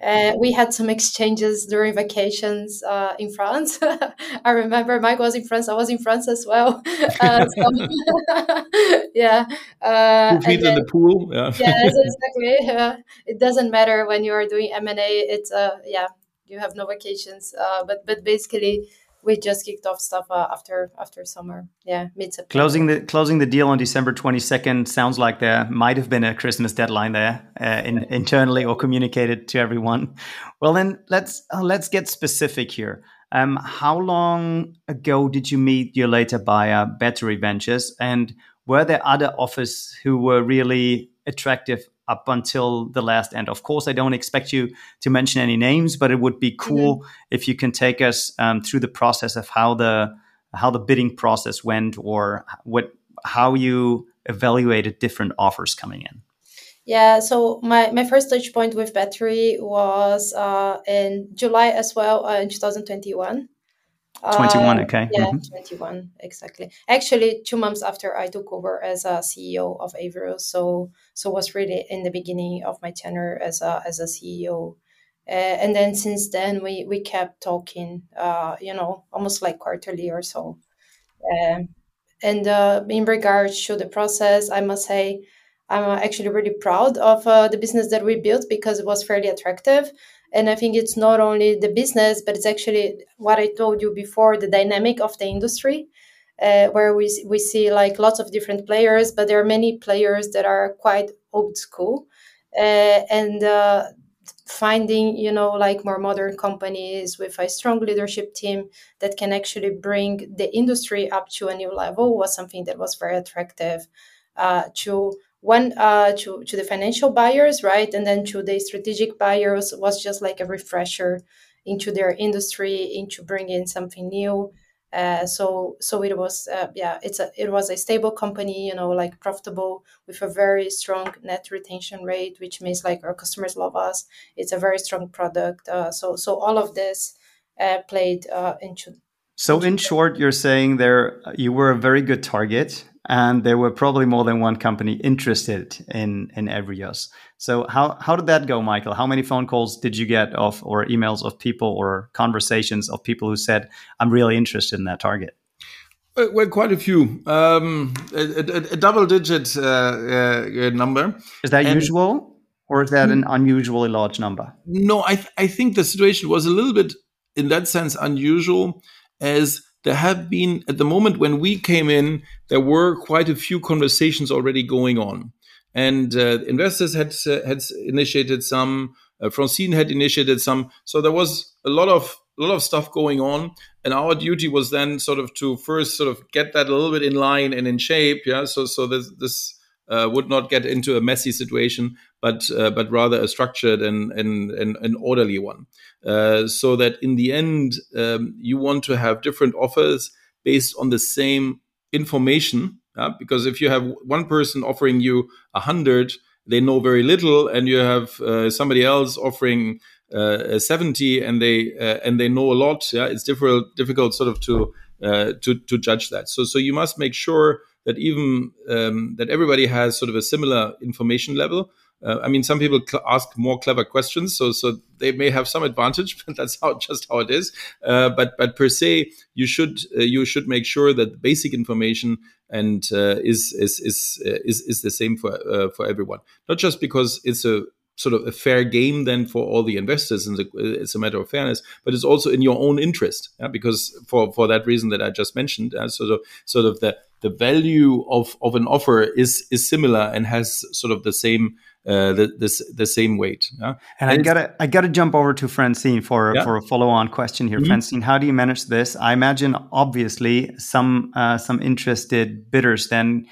[SPEAKER 3] Uh, we had some exchanges during vacations uh, in France. I remember Mike was in France. I was in France as well. Uh, so yeah.
[SPEAKER 2] Uh, feet in the pool.
[SPEAKER 3] Yeah. yes, exactly. it doesn't matter when you are doing M and A. It's uh, yeah, you have no vacations. but but basically, we just kicked off stuff uh, after after summer. Yeah mid september
[SPEAKER 1] closing the closing the deal on december 22nd sounds like there might have been a christmas deadline there uh, in, internally or communicated to everyone. Well then let's uh, let's get specific here. Um, how long ago did you meet your later buyer battery ventures and were there other offers who were really attractive up until the last end. Of course, I don't expect you to mention any names, but it would be cool mm-hmm. if you can take us um, through the process of how the how the bidding process went, or what how you evaluated different offers coming in.
[SPEAKER 3] Yeah, so my, my first touch point with battery was uh, in July as well uh, in 2021.
[SPEAKER 1] 21 uh, okay
[SPEAKER 3] yeah mm-hmm. 21 exactly. Actually two months after i took over as a ceo of Avrios so so was really in the beginning of my tenure as a as a ceo uh, and then since then we we kept talking uh, you know almost like quarterly or so. Um, and uh, in regards to the process i must say i'm actually really proud of uh, the business that we built because it was fairly attractive and i think it's not only the business but it's actually what i told you before the dynamic of the industry uh, where we, we see like lots of different players but there are many players that are quite old school uh, and uh, finding you know like more modern companies with a strong leadership team that can actually bring the industry up to a new level was something that was very attractive uh, to one uh, to, to the financial buyers right? And then to the strategic buyers was just like a refresher into their industry into bringing something new. Uh, so so it was uh, yeah it's a it was a stable company you know like profitable with a very strong net retention rate which means like our customers love us. It's a very strong product uh, so so all of this uh, played uh, into
[SPEAKER 1] so in short you're saying there you were a very good target and there were probably more than one company interested in in Avrios. So how how did that go, Michael? How many phone calls did you get of or emails of people or conversations of people who said, "I'm really interested in that target"?
[SPEAKER 2] Uh, well, quite a few. Um, a, a, a double-digit uh, uh, number.
[SPEAKER 1] Is that and usual, or is that an unusually large number?
[SPEAKER 2] No, I th- I think the situation was a little bit, in that sense, unusual, as there have been at the moment when we came in, there were quite a few conversations already going on, and uh, investors had uh, had initiated some. Uh, Francine had initiated some, so there was a lot of a lot of stuff going on, and our duty was then sort of to first sort of get that a little bit in line and in shape, yeah. So so this this uh, would not get into a messy situation, but uh, but rather a structured and and, and an orderly one, uh, so that in the end um, you want to have different offers based on the same information. because if you have one person offering you a hundred, they know very little, and you have uh, somebody else offering uh, 70 and they uh, and they know a lot yeah it's difficult difficult sort of to uh, to to judge that so so you must make sure that even um, that everybody has sort of a similar information level. Uh, I mean, some people cl- ask more clever questions, so so they may have some advantage, but that's how just how it is. Uh, but but per se, you should uh, you should make sure that the basic information and uh, is is is uh, is is the same for uh, for everyone, not just because it's a sort of a fair game then for all the investors and it's a matter of fairness but it's also in your own interest yeah? because for for that reason that i just mentioned uh, sort of sort of the the value of of an offer is is similar and has sort of the same uh, the, the, the same weight. Yeah?
[SPEAKER 1] And, and I gotta I gotta jump over to Francine for yeah. for a follow on question here. Mm-hmm. Francine, how do you manage this? I imagine obviously some uh, some interested bidders then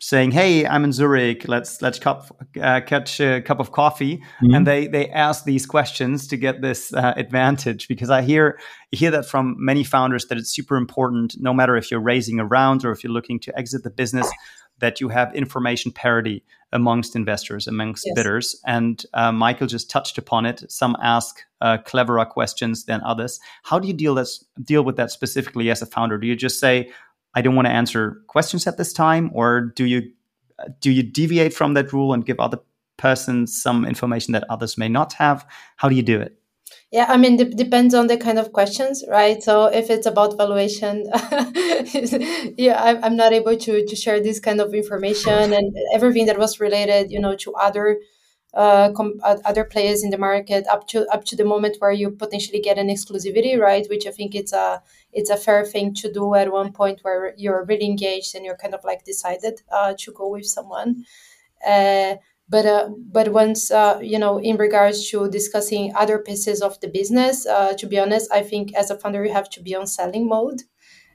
[SPEAKER 1] saying, "Hey, I'm in Zurich. Let's let's cup, uh, catch a cup of coffee," mm-hmm. and they they ask these questions to get this uh, advantage. Because I hear I hear that from many founders that it's super important, no matter if you're raising a round or if you're looking to exit the business, that you have information parity amongst investors, amongst yes. bidders. And uh, Michael just touched upon it. Some ask uh, cleverer questions than others. How do you deal deal with that specifically as a founder? Do you just say, I don't want to answer questions at this time, or do you do you deviate from that rule and give other persons some information that others may not have? How do you do it?
[SPEAKER 3] Yeah, I mean, it depends on the kind of questions, right? So if it's about valuation, yeah, I'm not able to to share this kind of information and everything that was related, you know, to other uh, com- other players in the market up to up to the moment where you potentially get an exclusivity, right? Which I think it's a it's a fair thing to do at one point where you're really engaged and you're kind of like decided uh, to go with someone. Uh, but uh, but once uh, you know in regards to discussing other pieces of the business, uh, to be honest, I think as a founder you have to be on selling mode.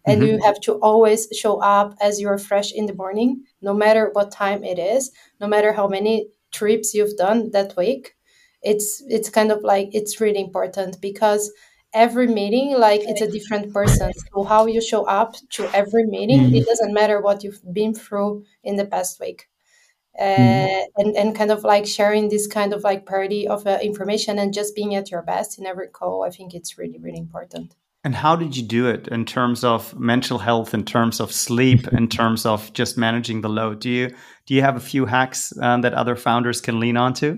[SPEAKER 3] And mm-hmm. you have to always show up as you're fresh in the morning, no matter what time it is, no matter how many trips you've done that week it's it's kind of like it's really important because every meeting like it's a different person so how you show up to every meeting mm-hmm. it doesn't matter what you've been through in the past week uh, mm-hmm. and and kind of like sharing this kind of like party of uh, information and just being at your best in every call i think it's really really important
[SPEAKER 1] and how did you do it in terms of mental health, in terms of sleep, in terms of just managing the load? Do you do you have a few hacks um, that other founders can lean onto?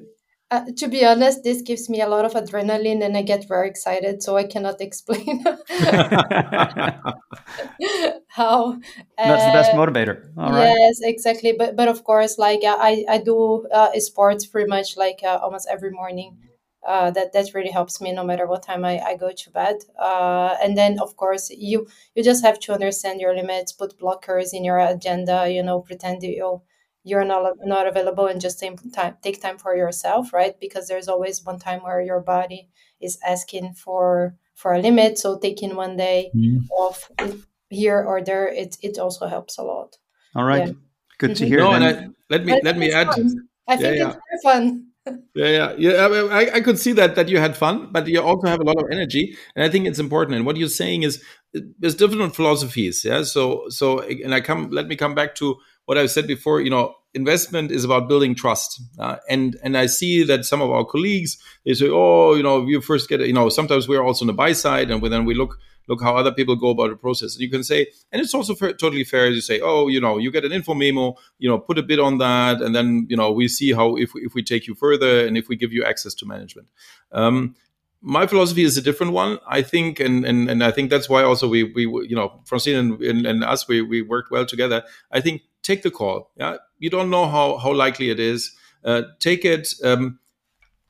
[SPEAKER 3] Uh, to be honest, this gives me a lot of adrenaline and I get very excited, so I cannot explain how.
[SPEAKER 1] That's the best uh, motivator.
[SPEAKER 3] All yes, right. exactly. But but of course, like I I do uh, sports pretty much like uh, almost every morning. uh, that that really helps me no matter what time I, I go to bed. Uh, and then of course you you just have to understand your limits, put blockers in your agenda. You know, pretend you you're not not available and just take time take time for yourself, right? Because there's always one time where your body is asking for for a limit. So taking one day mm. off here or there, it it also helps a lot.
[SPEAKER 1] All right, yeah. good to mm-hmm. hear.
[SPEAKER 2] No, and I, let me let me add.
[SPEAKER 3] Fun. I think yeah, it's fun
[SPEAKER 2] yeah, yeah, yeah. I, I could see that that you had fun, but you also have a lot of energy, and I think it's important. And what you're saying is there's different philosophies. Yeah. So so and I come. Let me come back to what I've said before. You know, investment is about building trust, uh, and and I see that some of our colleagues they say, oh, you know, you first get, you know, sometimes we're also on the buy side, and then we look look how other people go about the process. And you can say, and it's also fair, totally fair as you say, oh, you know, you get an info memo, you know, put a bit on that, and then you know we see how if if we take you further and if we give you access to management. Um, my philosophy is a different one. I think, and and, and I think that's why also we we you know Francine and, and, and us we we worked well together. I think take the call. Yeah, you don't know how how likely it is. Uh, take it. Um,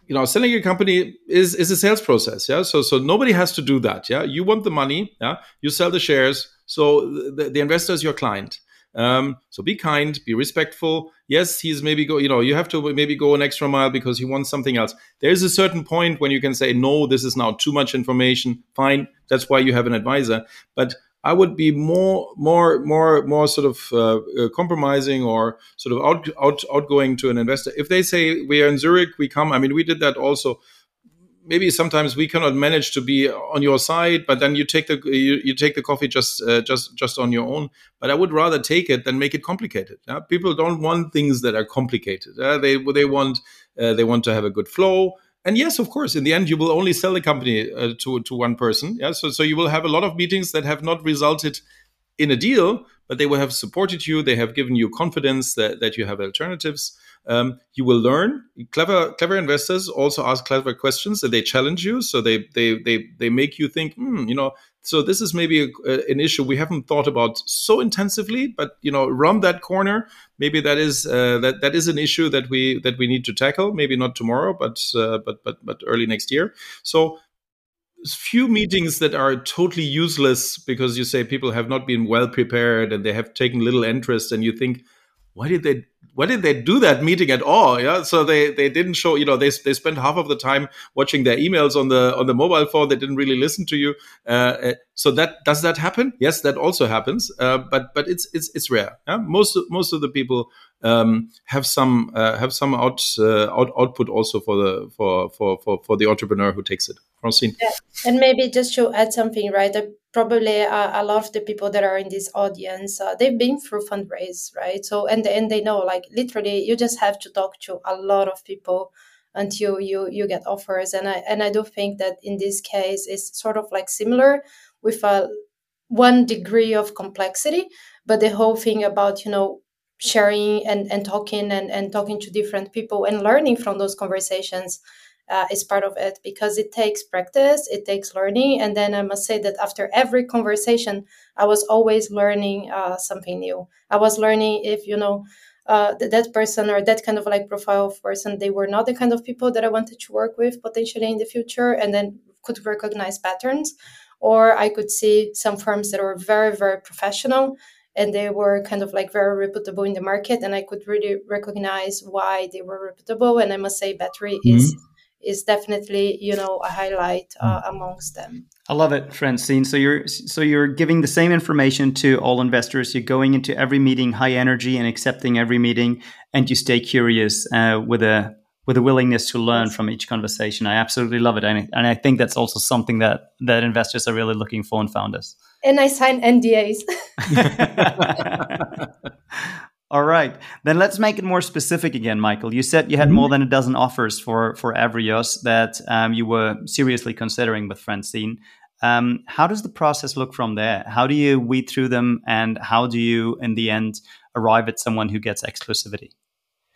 [SPEAKER 2] you know selling a company is is a sales process yeah so so nobody has to do that yeah you want the money yeah you sell the shares so the, the investor is your client um, so be kind be respectful yes he's maybe go you know you have to maybe go an extra mile because he wants something else there's a certain point when you can say no this is now too much information fine that's why you have an advisor but I would be more, more, more, more sort of uh, uh, compromising or sort of out, out, outgoing to an investor. If they say we are in Zurich, we come. I mean, we did that also. Maybe sometimes we cannot manage to be on your side, but then you take the you, you take the coffee just uh, just just on your own. But I would rather take it than make it complicated. Yeah? People don't want things that are complicated. They they want uh, they want to have a good flow and yes, of course, in the end, you will only sell the company uh, to to one person. Yeah, so so you will have a lot of meetings that have not resulted in a deal, but they will have supported you. They have given you confidence that that you have alternatives. Um, you will learn. Clever clever investors also ask clever questions and they challenge you. So they they they they make you think. Hmm, you know, so this is maybe a, an issue we haven't thought about so intensively, but you know, around that corner, maybe that is uh, that that is an issue that we that we need to tackle. Maybe not tomorrow, but uh, but but but early next year. So few meetings that are totally useless because you say people have not been well prepared and they have taken little interest, and you think, why did they why did they do that meeting at all? Yeah, so they they didn't show. You know, they they spent half of the time watching their emails on the on the mobile phone. They didn't really listen to you. Uh, uh so that does that happen? Yes, that also happens. Uh, but but it's it's it's rare. Yeah? Most most of the people um, have some uh, have some out, uh, out output also for the for for for for the entrepreneur who takes it. Francine.
[SPEAKER 3] Yeah. And maybe just to add something, right? Probably uh, a lot of the people that are in this audience uh, they've been through fundraise right? So and and they know like literally you just have to talk to a lot of people until you you get offers. And i and i do think that in this case it's sort of like similar with a one degree of complexity but the whole thing about you know sharing and and talking and and talking to different people and learning from those conversations uh, is part of it because it takes practice, it takes learning. And then I must say that after every conversation, I was always learning uh, something new. I was learning if, you know, uh, that, that person or that kind of like profile of person, they were not the kind of people that I wanted to work with potentially in the future, and then could recognize patterns. Or I could see some firms that were very, very professional and they were kind of like very reputable in the market and i could really recognize why they were reputable and i must say battery mm-hmm. is is definitely you know a highlight uh, mm. amongst them.
[SPEAKER 1] I love it, Francine. So you're so you're giving the same information to all investors. You're going into every meeting high energy and accepting every meeting, and you stay curious uh, with a with a willingness to learn from each conversation. I absolutely love it, and I, and I think that's also something that that investors are really looking for in founders.
[SPEAKER 3] And I sign NDAs.
[SPEAKER 1] All right. Then let's make it more specific again, Michael. You said you had mm-hmm. more than a dozen offers for for Avrios that um, you were seriously considering with Francine. Um, how does the process look from there? How do you weed through them, and how do you, in the end, arrive at someone who gets exclusivity?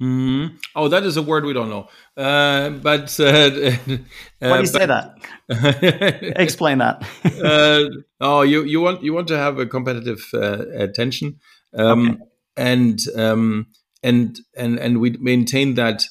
[SPEAKER 2] Mm-hmm. Oh, that is a word we don't know. Uh, but uh,
[SPEAKER 1] uh, why do you say that? Explain that.
[SPEAKER 2] uh, oh, you you want you want to have a competitive uh, attention. Um, okay and um, and and and we maintained that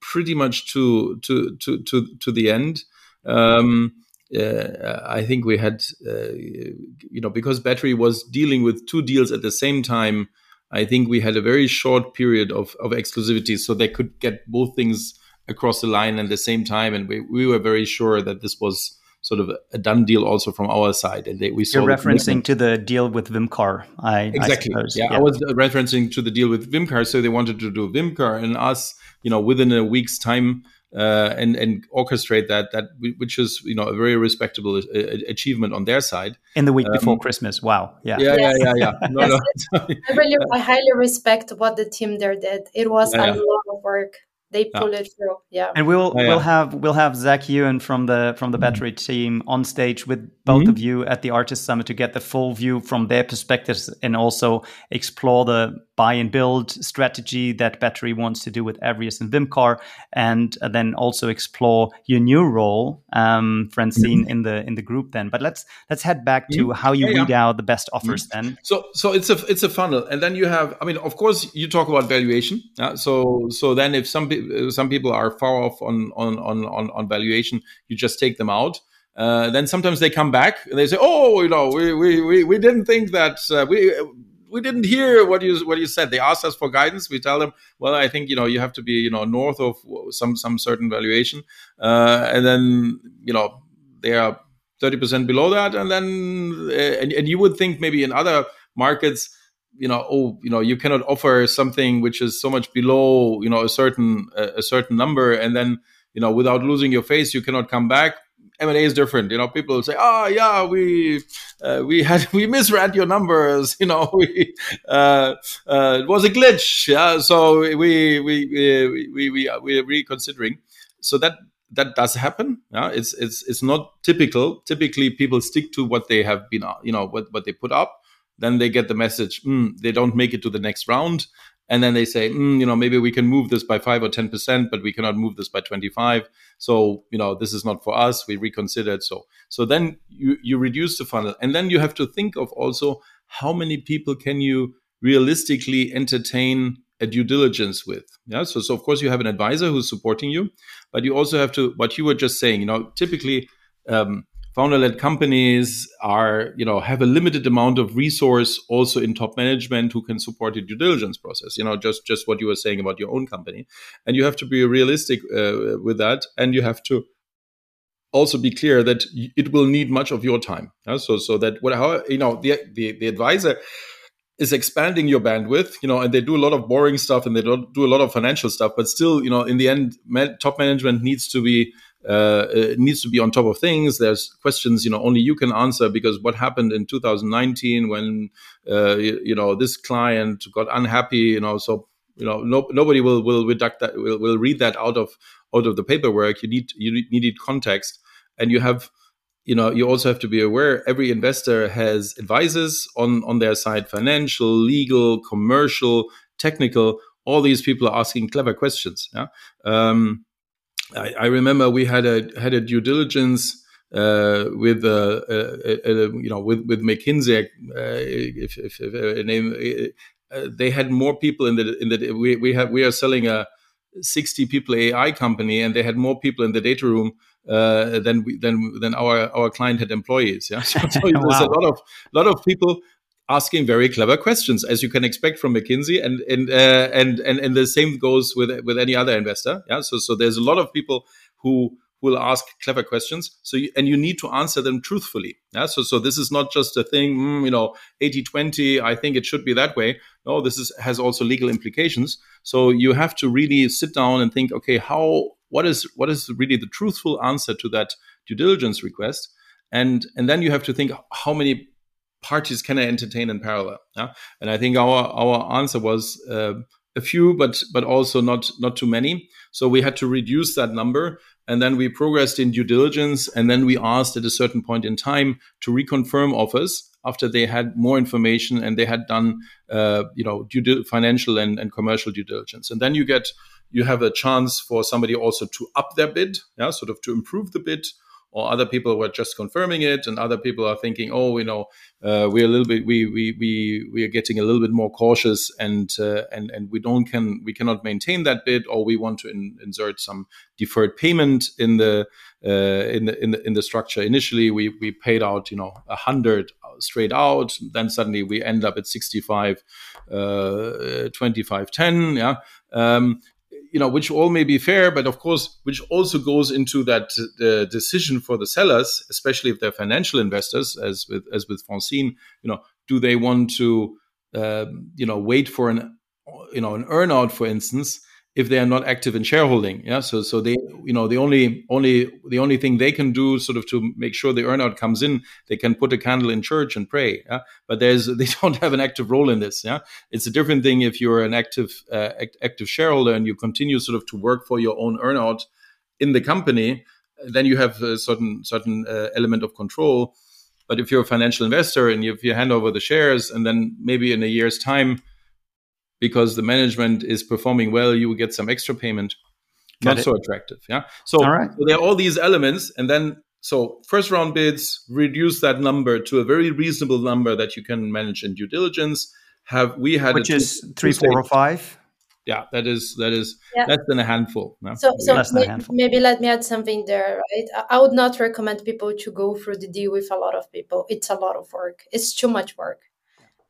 [SPEAKER 2] pretty much to to to to to the end. Um, uh, I think we had, uh, you know, because battery was dealing with two deals at the same time. I think we had a very short period of, of exclusivity, so they could get both things across the line at the same time, and we, we were very sure that this was sort of a done deal also from our side. And they, we
[SPEAKER 1] saw You're referencing to the deal with Vimcar, I
[SPEAKER 2] exactly.
[SPEAKER 1] I
[SPEAKER 2] yeah, yeah, I was referencing to the deal with Vimcar. So they wanted to do Vimcar and us, you know, within a week's time uh, and and orchestrate that that which is you know a very respectable uh, achievement on their side
[SPEAKER 1] in the week um, before Christmas. Wow,
[SPEAKER 2] yeah, yeah, yes. yeah, yeah, yeah. No,
[SPEAKER 3] yes. no. I really, I highly respect what the team there did. It was yeah, a lot of work they pull yeah. it through. Yeah.
[SPEAKER 1] And we'll yeah, we'll have we'll have Zach Ewan from the from the mm-hmm. battery team on stage with both mm-hmm. of you at the ARRtist Summit to get the full view from their perspectives and also explore the buy and build strategy that battery wants to do with Avrios and Vimcar, and uh, then also explore your new role, um, Francine, mm-hmm. in the in the group. Then, but let's let's head back to mm-hmm. how you yeah, weed yeah. out the best offers. Mm-hmm. Then,
[SPEAKER 2] so so it's a it's a funnel, and then you have. I mean, of course, you talk about valuation. Yeah? So so then if some some people are far off on on on, on valuation, you just take them out. Uh, then sometimes they come back and they say, "Oh, you know, we we we, we didn't think that uh, we we didn't hear what you what you said. They asked us for guidance. We tell them, well, I think you know you have to be you know north of some some certain valuation, uh, and then you know they are thirty percent below that, and then uh, and, and you would think maybe in other markets you know oh you know you cannot offer something which is so much below you know a certain a certain number and then you know without losing your face you cannot come back M&A is different. You know, people say, "Oh, yeah, we uh, we had we misread your numbers. You know, we uh, uh, it was a glitch. Yeah, so we we we we we we're reconsidering. So that that does happen. Yeah, it's it's it's not typical. Typically, people stick to what they have been, you know, what what they put up. Then they get the message. Mm, they don't make it to the next round and then they say, mm, you know, maybe we can move this by five or ten percent, but we cannot move this by twenty-five. So, you know, this is not for us. We reconsidered. So, so then you you reduce the funnel, and then you have to think of also how many people can you realistically entertain a due diligence with. Yeah. So, so of course you have an advisor who's supporting you, but you also have to what you were just saying. You know, typically. Um, founder-led companies are you know have a limited amount of resource also in top management who can support the due diligence process you know just just what you were saying about your own company and you have to be realistic uh, with that and you have to also be clear that it will need much of your time yeah? so so that what how you know the, the the advisor is expanding your bandwidth, you know, and they do a lot of boring stuff and they don't do a lot of financial stuff, but still, you know, in the end, top management needs to be uh, needs to be on top of things. There's questions, you know, only you can answer because what happened in 2019 when, uh, you, you, know, this client got unhappy, you know, so you know, no, nobody will will that will, will read that out of out of the paperwork. You need you need context, and you have you know you also have to be aware every investor has advisors on on their side financial legal commercial technical all these people are asking clever questions yeah um, I, I, remember we had a had a due diligence uh, with uh, uh, you know with with McKinsey if, if, if a name they had more people in the in the we we have we are selling a 60 people AI company and they had more people in the data room uh, than we, than than our our client had employees. Yeah, so, so there's a lot of lot of people asking very clever questions, as you can expect from McKinsey, and and uh, and and and the same goes with with any other investor. Yeah, so so there's a lot of people who will ask clever questions so you, and you need to answer them truthfully yeah? So so this is not just a thing mm, you know 80 20 i think it should be that way. No this is has also legal implications. So you have to really sit down and think okay how what is what is really the truthful answer to that due diligence request? And and then you have to think how many parties can I entertain in parallel? Yeah? And I think our our answer was uh, a few, but but also not not too many. So we had to reduce that number, and then we progressed in due diligence, and then we asked at a certain point in time to reconfirm offers after they had more information and they had done uh, you know due financial and, and commercial due diligence, and then you get you have a chance for somebody also to up their bid, yeah, sort of to improve the bid or other people were just confirming it, and other people are thinking, oh, you know, uh, we're a little bit, we we we we are getting a little bit more cautious, and uh, and and we don't can we cannot maintain that bid, or we want to in, insert some deferred payment in the uh, in the in the in the structure. Initially, we we paid out, you know, a hundred straight out. Then suddenly we end up at 65, uh, 25, 10. Yeah. Um, you know, which all may be fair, but of course, which also goes into that decision for the sellers, especially if they're financial investors, as with as with Francine, you know, do they want to, uh, you know, wait for an, you know, an earnout, for instance, if they are not active in shareholding. Yeah. So so they you know the only only the only thing they can do sort of to make sure the earnout comes in, they can put a candle in church and pray. Yeah. But there's they don't have an active role in this. Yeah. It's a different thing if you're an active uh, act, active shareholder and you continue sort of to work for your own earnout in the company. Then you have a certain certain uh, element of control. But if you're a financial investor and if you hand over the shares and then maybe in a year's time because the management is performing well, you will get some extra payment. Got Not it. so attractive. Yeah. So, so there are all these elements, and then so first round bids reduce that number to a very reasonable number that you can manage in due diligence. Have we had
[SPEAKER 1] which is two, three, four, or five?
[SPEAKER 2] Yeah, that is that is yeah. less than a handful.
[SPEAKER 3] No? So, so may, handful. maybe let me add something there. Right, I would not recommend people to go through the deal with a lot of people. It's a lot of work. It's too much work.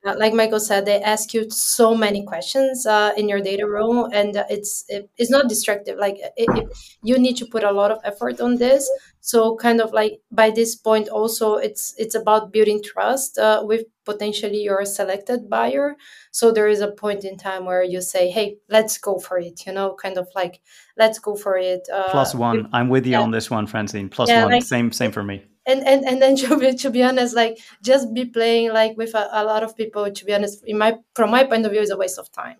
[SPEAKER 3] Uh, like Michael said, they ask you so many questions uh, in your data room, and uh, it's it, it's not destructive. Like it, it, you need to put a lot of effort on this. So, kind of like by this point, also it's it's about building trust uh, with potentially your selected buyer. So there is a point in time where you say, "Hey, let's go for it." You know, kind of like let's go for it.
[SPEAKER 1] Uh, Plus one. I'm with you yeah. on this one, Francine. Plus yeah, one. Like, same same for me
[SPEAKER 3] and and and then to be, to be honest like just be playing like with a, a, lot of people to be honest in my from my point of view is a waste of time.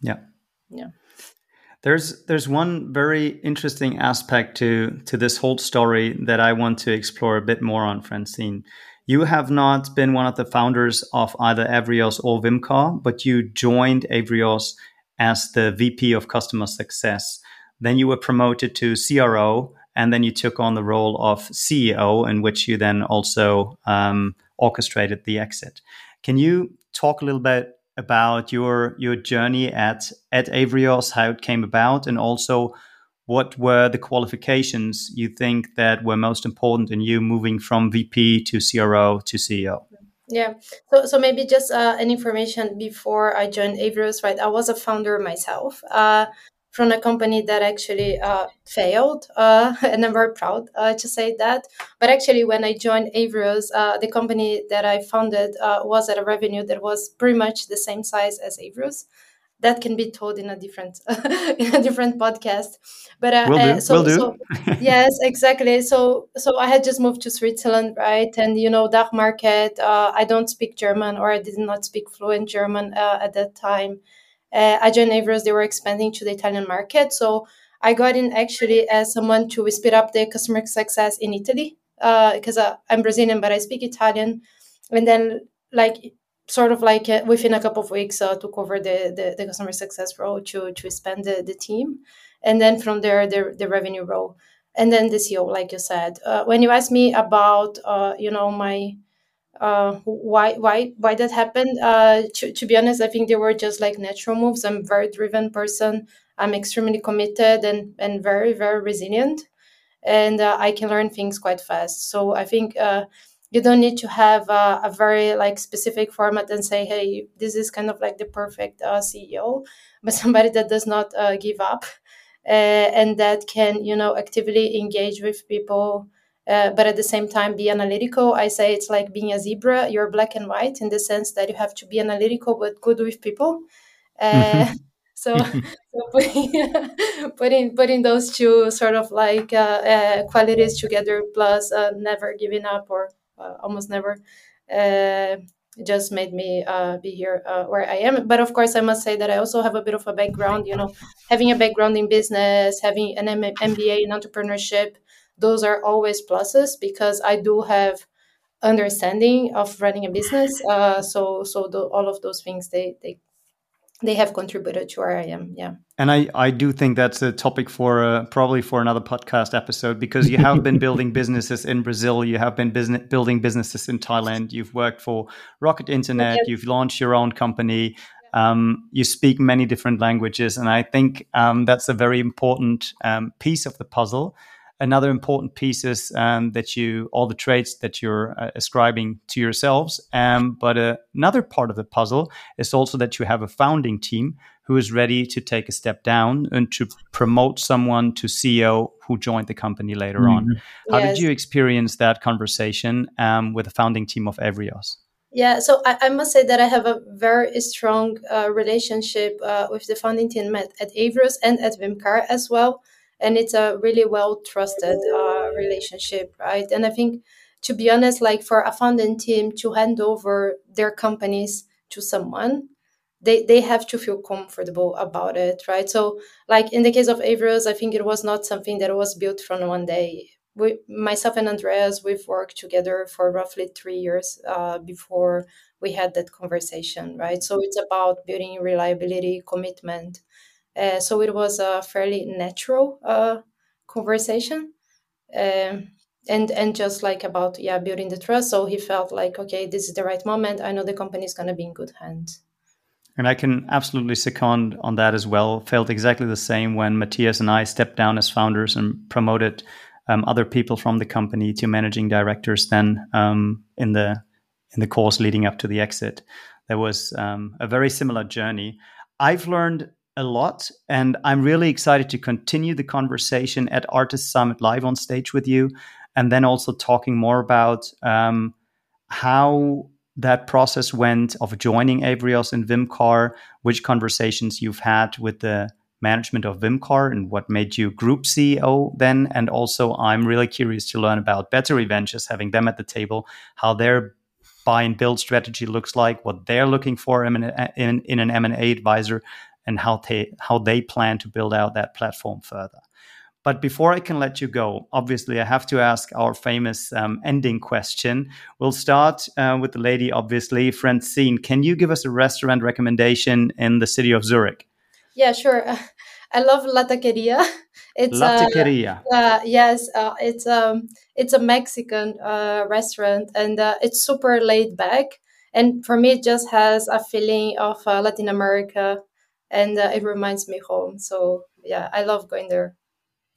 [SPEAKER 1] Yeah.
[SPEAKER 3] Yeah.
[SPEAKER 1] There's there's one very interesting aspect to to this whole story that i want to explore a bit more on francine. You have not been one of the founders of either Avrios or Vimcar, but you joined Avrios as the VP of Customer Success. Then you were promoted to CRO, and then you took on the role of CEO, in which you then also um, orchestrated the exit. Can you talk a little bit about your your journey at at Avrios, how it came about, and also what were the qualifications you think that were most important in you moving from VP to CRO to CEO?
[SPEAKER 3] Yeah. So, so maybe just uh, an information before I joined Avrios, right? I was a founder myself. Uh, from a company that actually uh, failed, uh, and I'm very proud uh, to say that. But actually, when I joined Avrios, uh, the company that I founded uh, was at a revenue that was pretty much the same size as Avrios. That can be told in a different in a different podcast. But uh,
[SPEAKER 1] we'll do.
[SPEAKER 3] so,
[SPEAKER 1] we'll do.
[SPEAKER 3] so yes, exactly. So so I had just moved to Switzerland, right? And you know, DACH market. I don't speak German, or I did not speak fluent German at that time uh, Agile Neighbors, they were expanding to the Italian market. So I got in actually as someone to speed up the customer success in Italy because uh, uh, I'm Brazilian, but I speak Italian. And then, like, sort of like uh, within a couple of weeks, uh, took over the, the, the, customer success role to, to expand the, the team. And then from there, the, the revenue role. And then the CEO, like you said. Uh, when you ask me about, uh, you know, my uh, why why why that happened? Uh, to, to be honest i think they were just like natural moves. I'm a very driven person. I'm extremely committed and and very very resilient. And uh, i can learn things quite fast. So i think uh, you don't need to have a, a, very like specific format and say hey this is kind of like the perfect uh, ceo but somebody that does not uh, give up. And that can you know actively engage with people uh, but at the same time be analytical. I say it's like being a zebra. You're black and white in the sense that you have to be analytical but good with people. Uh, so, so putting, putting, putting those two sort of like uh, uh qualities together, plus uh, never giving up or almost never, just made me be here where I am. But of course, I must say that I also have a bit of a background. You know, having a background in business, having an M- MBA in entrepreneurship those are always pluses because I do have understanding of running a business. Uh, so so the, all of those things they they they have contributed to where I am. Yeah.
[SPEAKER 1] And I, I do think that's a topic for uh, probably for another podcast episode because you have been building businesses in Brazil, you have been business, building businesses in Thailand, you've worked for Rocket Internet, you've launched your own company, um, you speak many different languages, and I think um, that's a very important um, piece of the puzzle. Another important piece is um, that you all the traits that you're uh, ascribing to yourselves. Um, but uh, another part of the puzzle is also that you have a founding team who is ready to take a step down and to promote someone to CEO who joined the company later mm-hmm. on. How yes. did you experience that conversation um, with the founding team of Avrios?
[SPEAKER 3] Yeah, so I, I, must say that I have a very strong uh, relationship uh, with the founding team at, at Avrios and at Vimcar as well and it's a really well trusted uh, relationship right? And i think to be honest like for a founding team to hand over their companies to someone they, they have to feel comfortable about it right? So like in the case of Avrios i think it was not something that was built from one day. We, myself and andreas we've worked together for roughly three years uh, before we had that conversation right? So it's about building reliability commitment uh, so it was a fairly natural uh, conversation. Um, and and just like about yeah building the trust. So he felt like okay this is the right moment. I know the company is going to be in good hands.
[SPEAKER 1] And i can absolutely second on that as well. Felt exactly the same when matthias and i stepped down as founders and promoted um, other people from the company to managing directors then um, in the in the course leading up to the exit. There was um, a very similar journey. I've learned a lot. And I'm really excited to continue the conversation at ARRtist Summit live on stage with you. And then also talking more about um, how that process went of joining Avrios and Vimcar, which conversations you've had with the management of Vimcar and what made you group CEO then. And also, I'm really curious to learn about Battery Ventures, having them at the table, how their buy and build strategy looks like, what they're looking for in, in, in an M&A advisor, and how they how they plan to build out that platform further. But before I can let you go, obviously I have to ask our famous um, ending question. We'll start uh, with the lady, obviously, Francine. Can you give us a restaurant recommendation in the city of Zurich?
[SPEAKER 3] Yeah, sure. I love La Taqueria.
[SPEAKER 1] It's La Taqueria.
[SPEAKER 3] Uh, uh, yes, uh, it's um, it's a Mexican uh, restaurant, and uh, it's super laid back. And for me, it just has a feeling of uh, Latin America and uh, it reminds me home. So yeah, I love going there.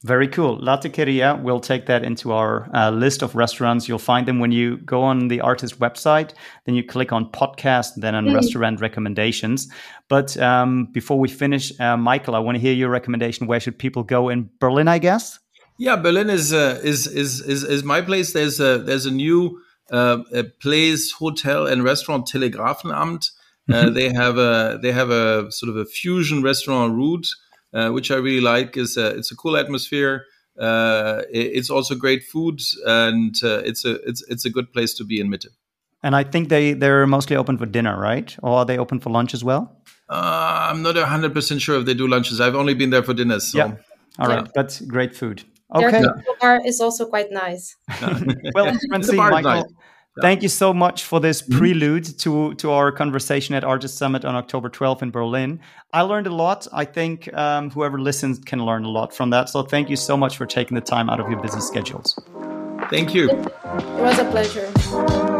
[SPEAKER 1] Very cool. La Taqueria, we'll take that into our uh, list of restaurants. You'll find them when you go on the ARRtist website. Then you click on podcast, then on mm. restaurant recommendations. But um, before we finish, uh, Michael, I want to hear your recommendation. Where should people go in Berlin? I guess.
[SPEAKER 2] Yeah, Berlin is uh, is, is is is my place. There's a there's a new uh, a place, hotel, and restaurant Telegrafenamt uh, mm-hmm. they have a they have a sort of a fusion restaurant Root, uh, which I really like. is a, It's a cool atmosphere. Uh, it's also great food, and it's a it's it's a good place to be in Mitte.
[SPEAKER 1] And I think they they're mostly open for dinner, right? Or are they open for lunch as well?
[SPEAKER 2] Uh, I'm not hundred percent sure if they do lunches. I've only been there for dinners. So.
[SPEAKER 1] Yeah. All right, yeah. but great food.
[SPEAKER 3] Okay. Their bar is also quite nice.
[SPEAKER 1] well, Francine, Michael, nice. Thank you so much for this mm-hmm. prelude to, to our conversation at ARRtist Summit on October 12th in Berlin. I learned a lot. I think um, whoever listens can learn a lot from that. So thank you so much for taking the time out of your busy schedules.
[SPEAKER 2] Thank you.
[SPEAKER 3] It was a pleasure.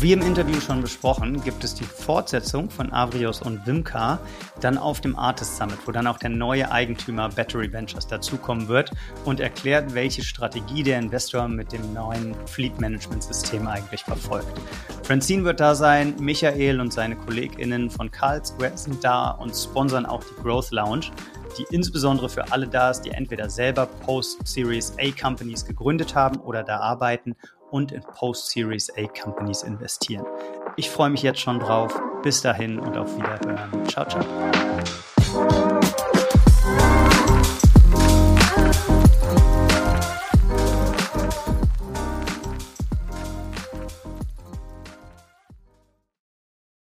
[SPEAKER 1] Wie im Interview schon besprochen, gibt es die Fortsetzung von Avrios und Wimcar dann auf dem Artist Summit, wo dann auch der neue Eigentümer Battery Ventures dazukommen wird und erklärt, welche Strategie der Investor mit dem neuen Fleet Management System eigentlich verfolgt. Francine wird da sein, Michael und seine KollegInnen von Carlsquare sind da und sponsern auch die Growth Lounge die insbesondere für alle da ist, die entweder selber Post-Series A Companies gegründet haben oder da arbeiten und in Post-Series A Companies investieren. Ich freue mich jetzt schon drauf. Bis dahin und auf Wiederhören. Ciao, ciao.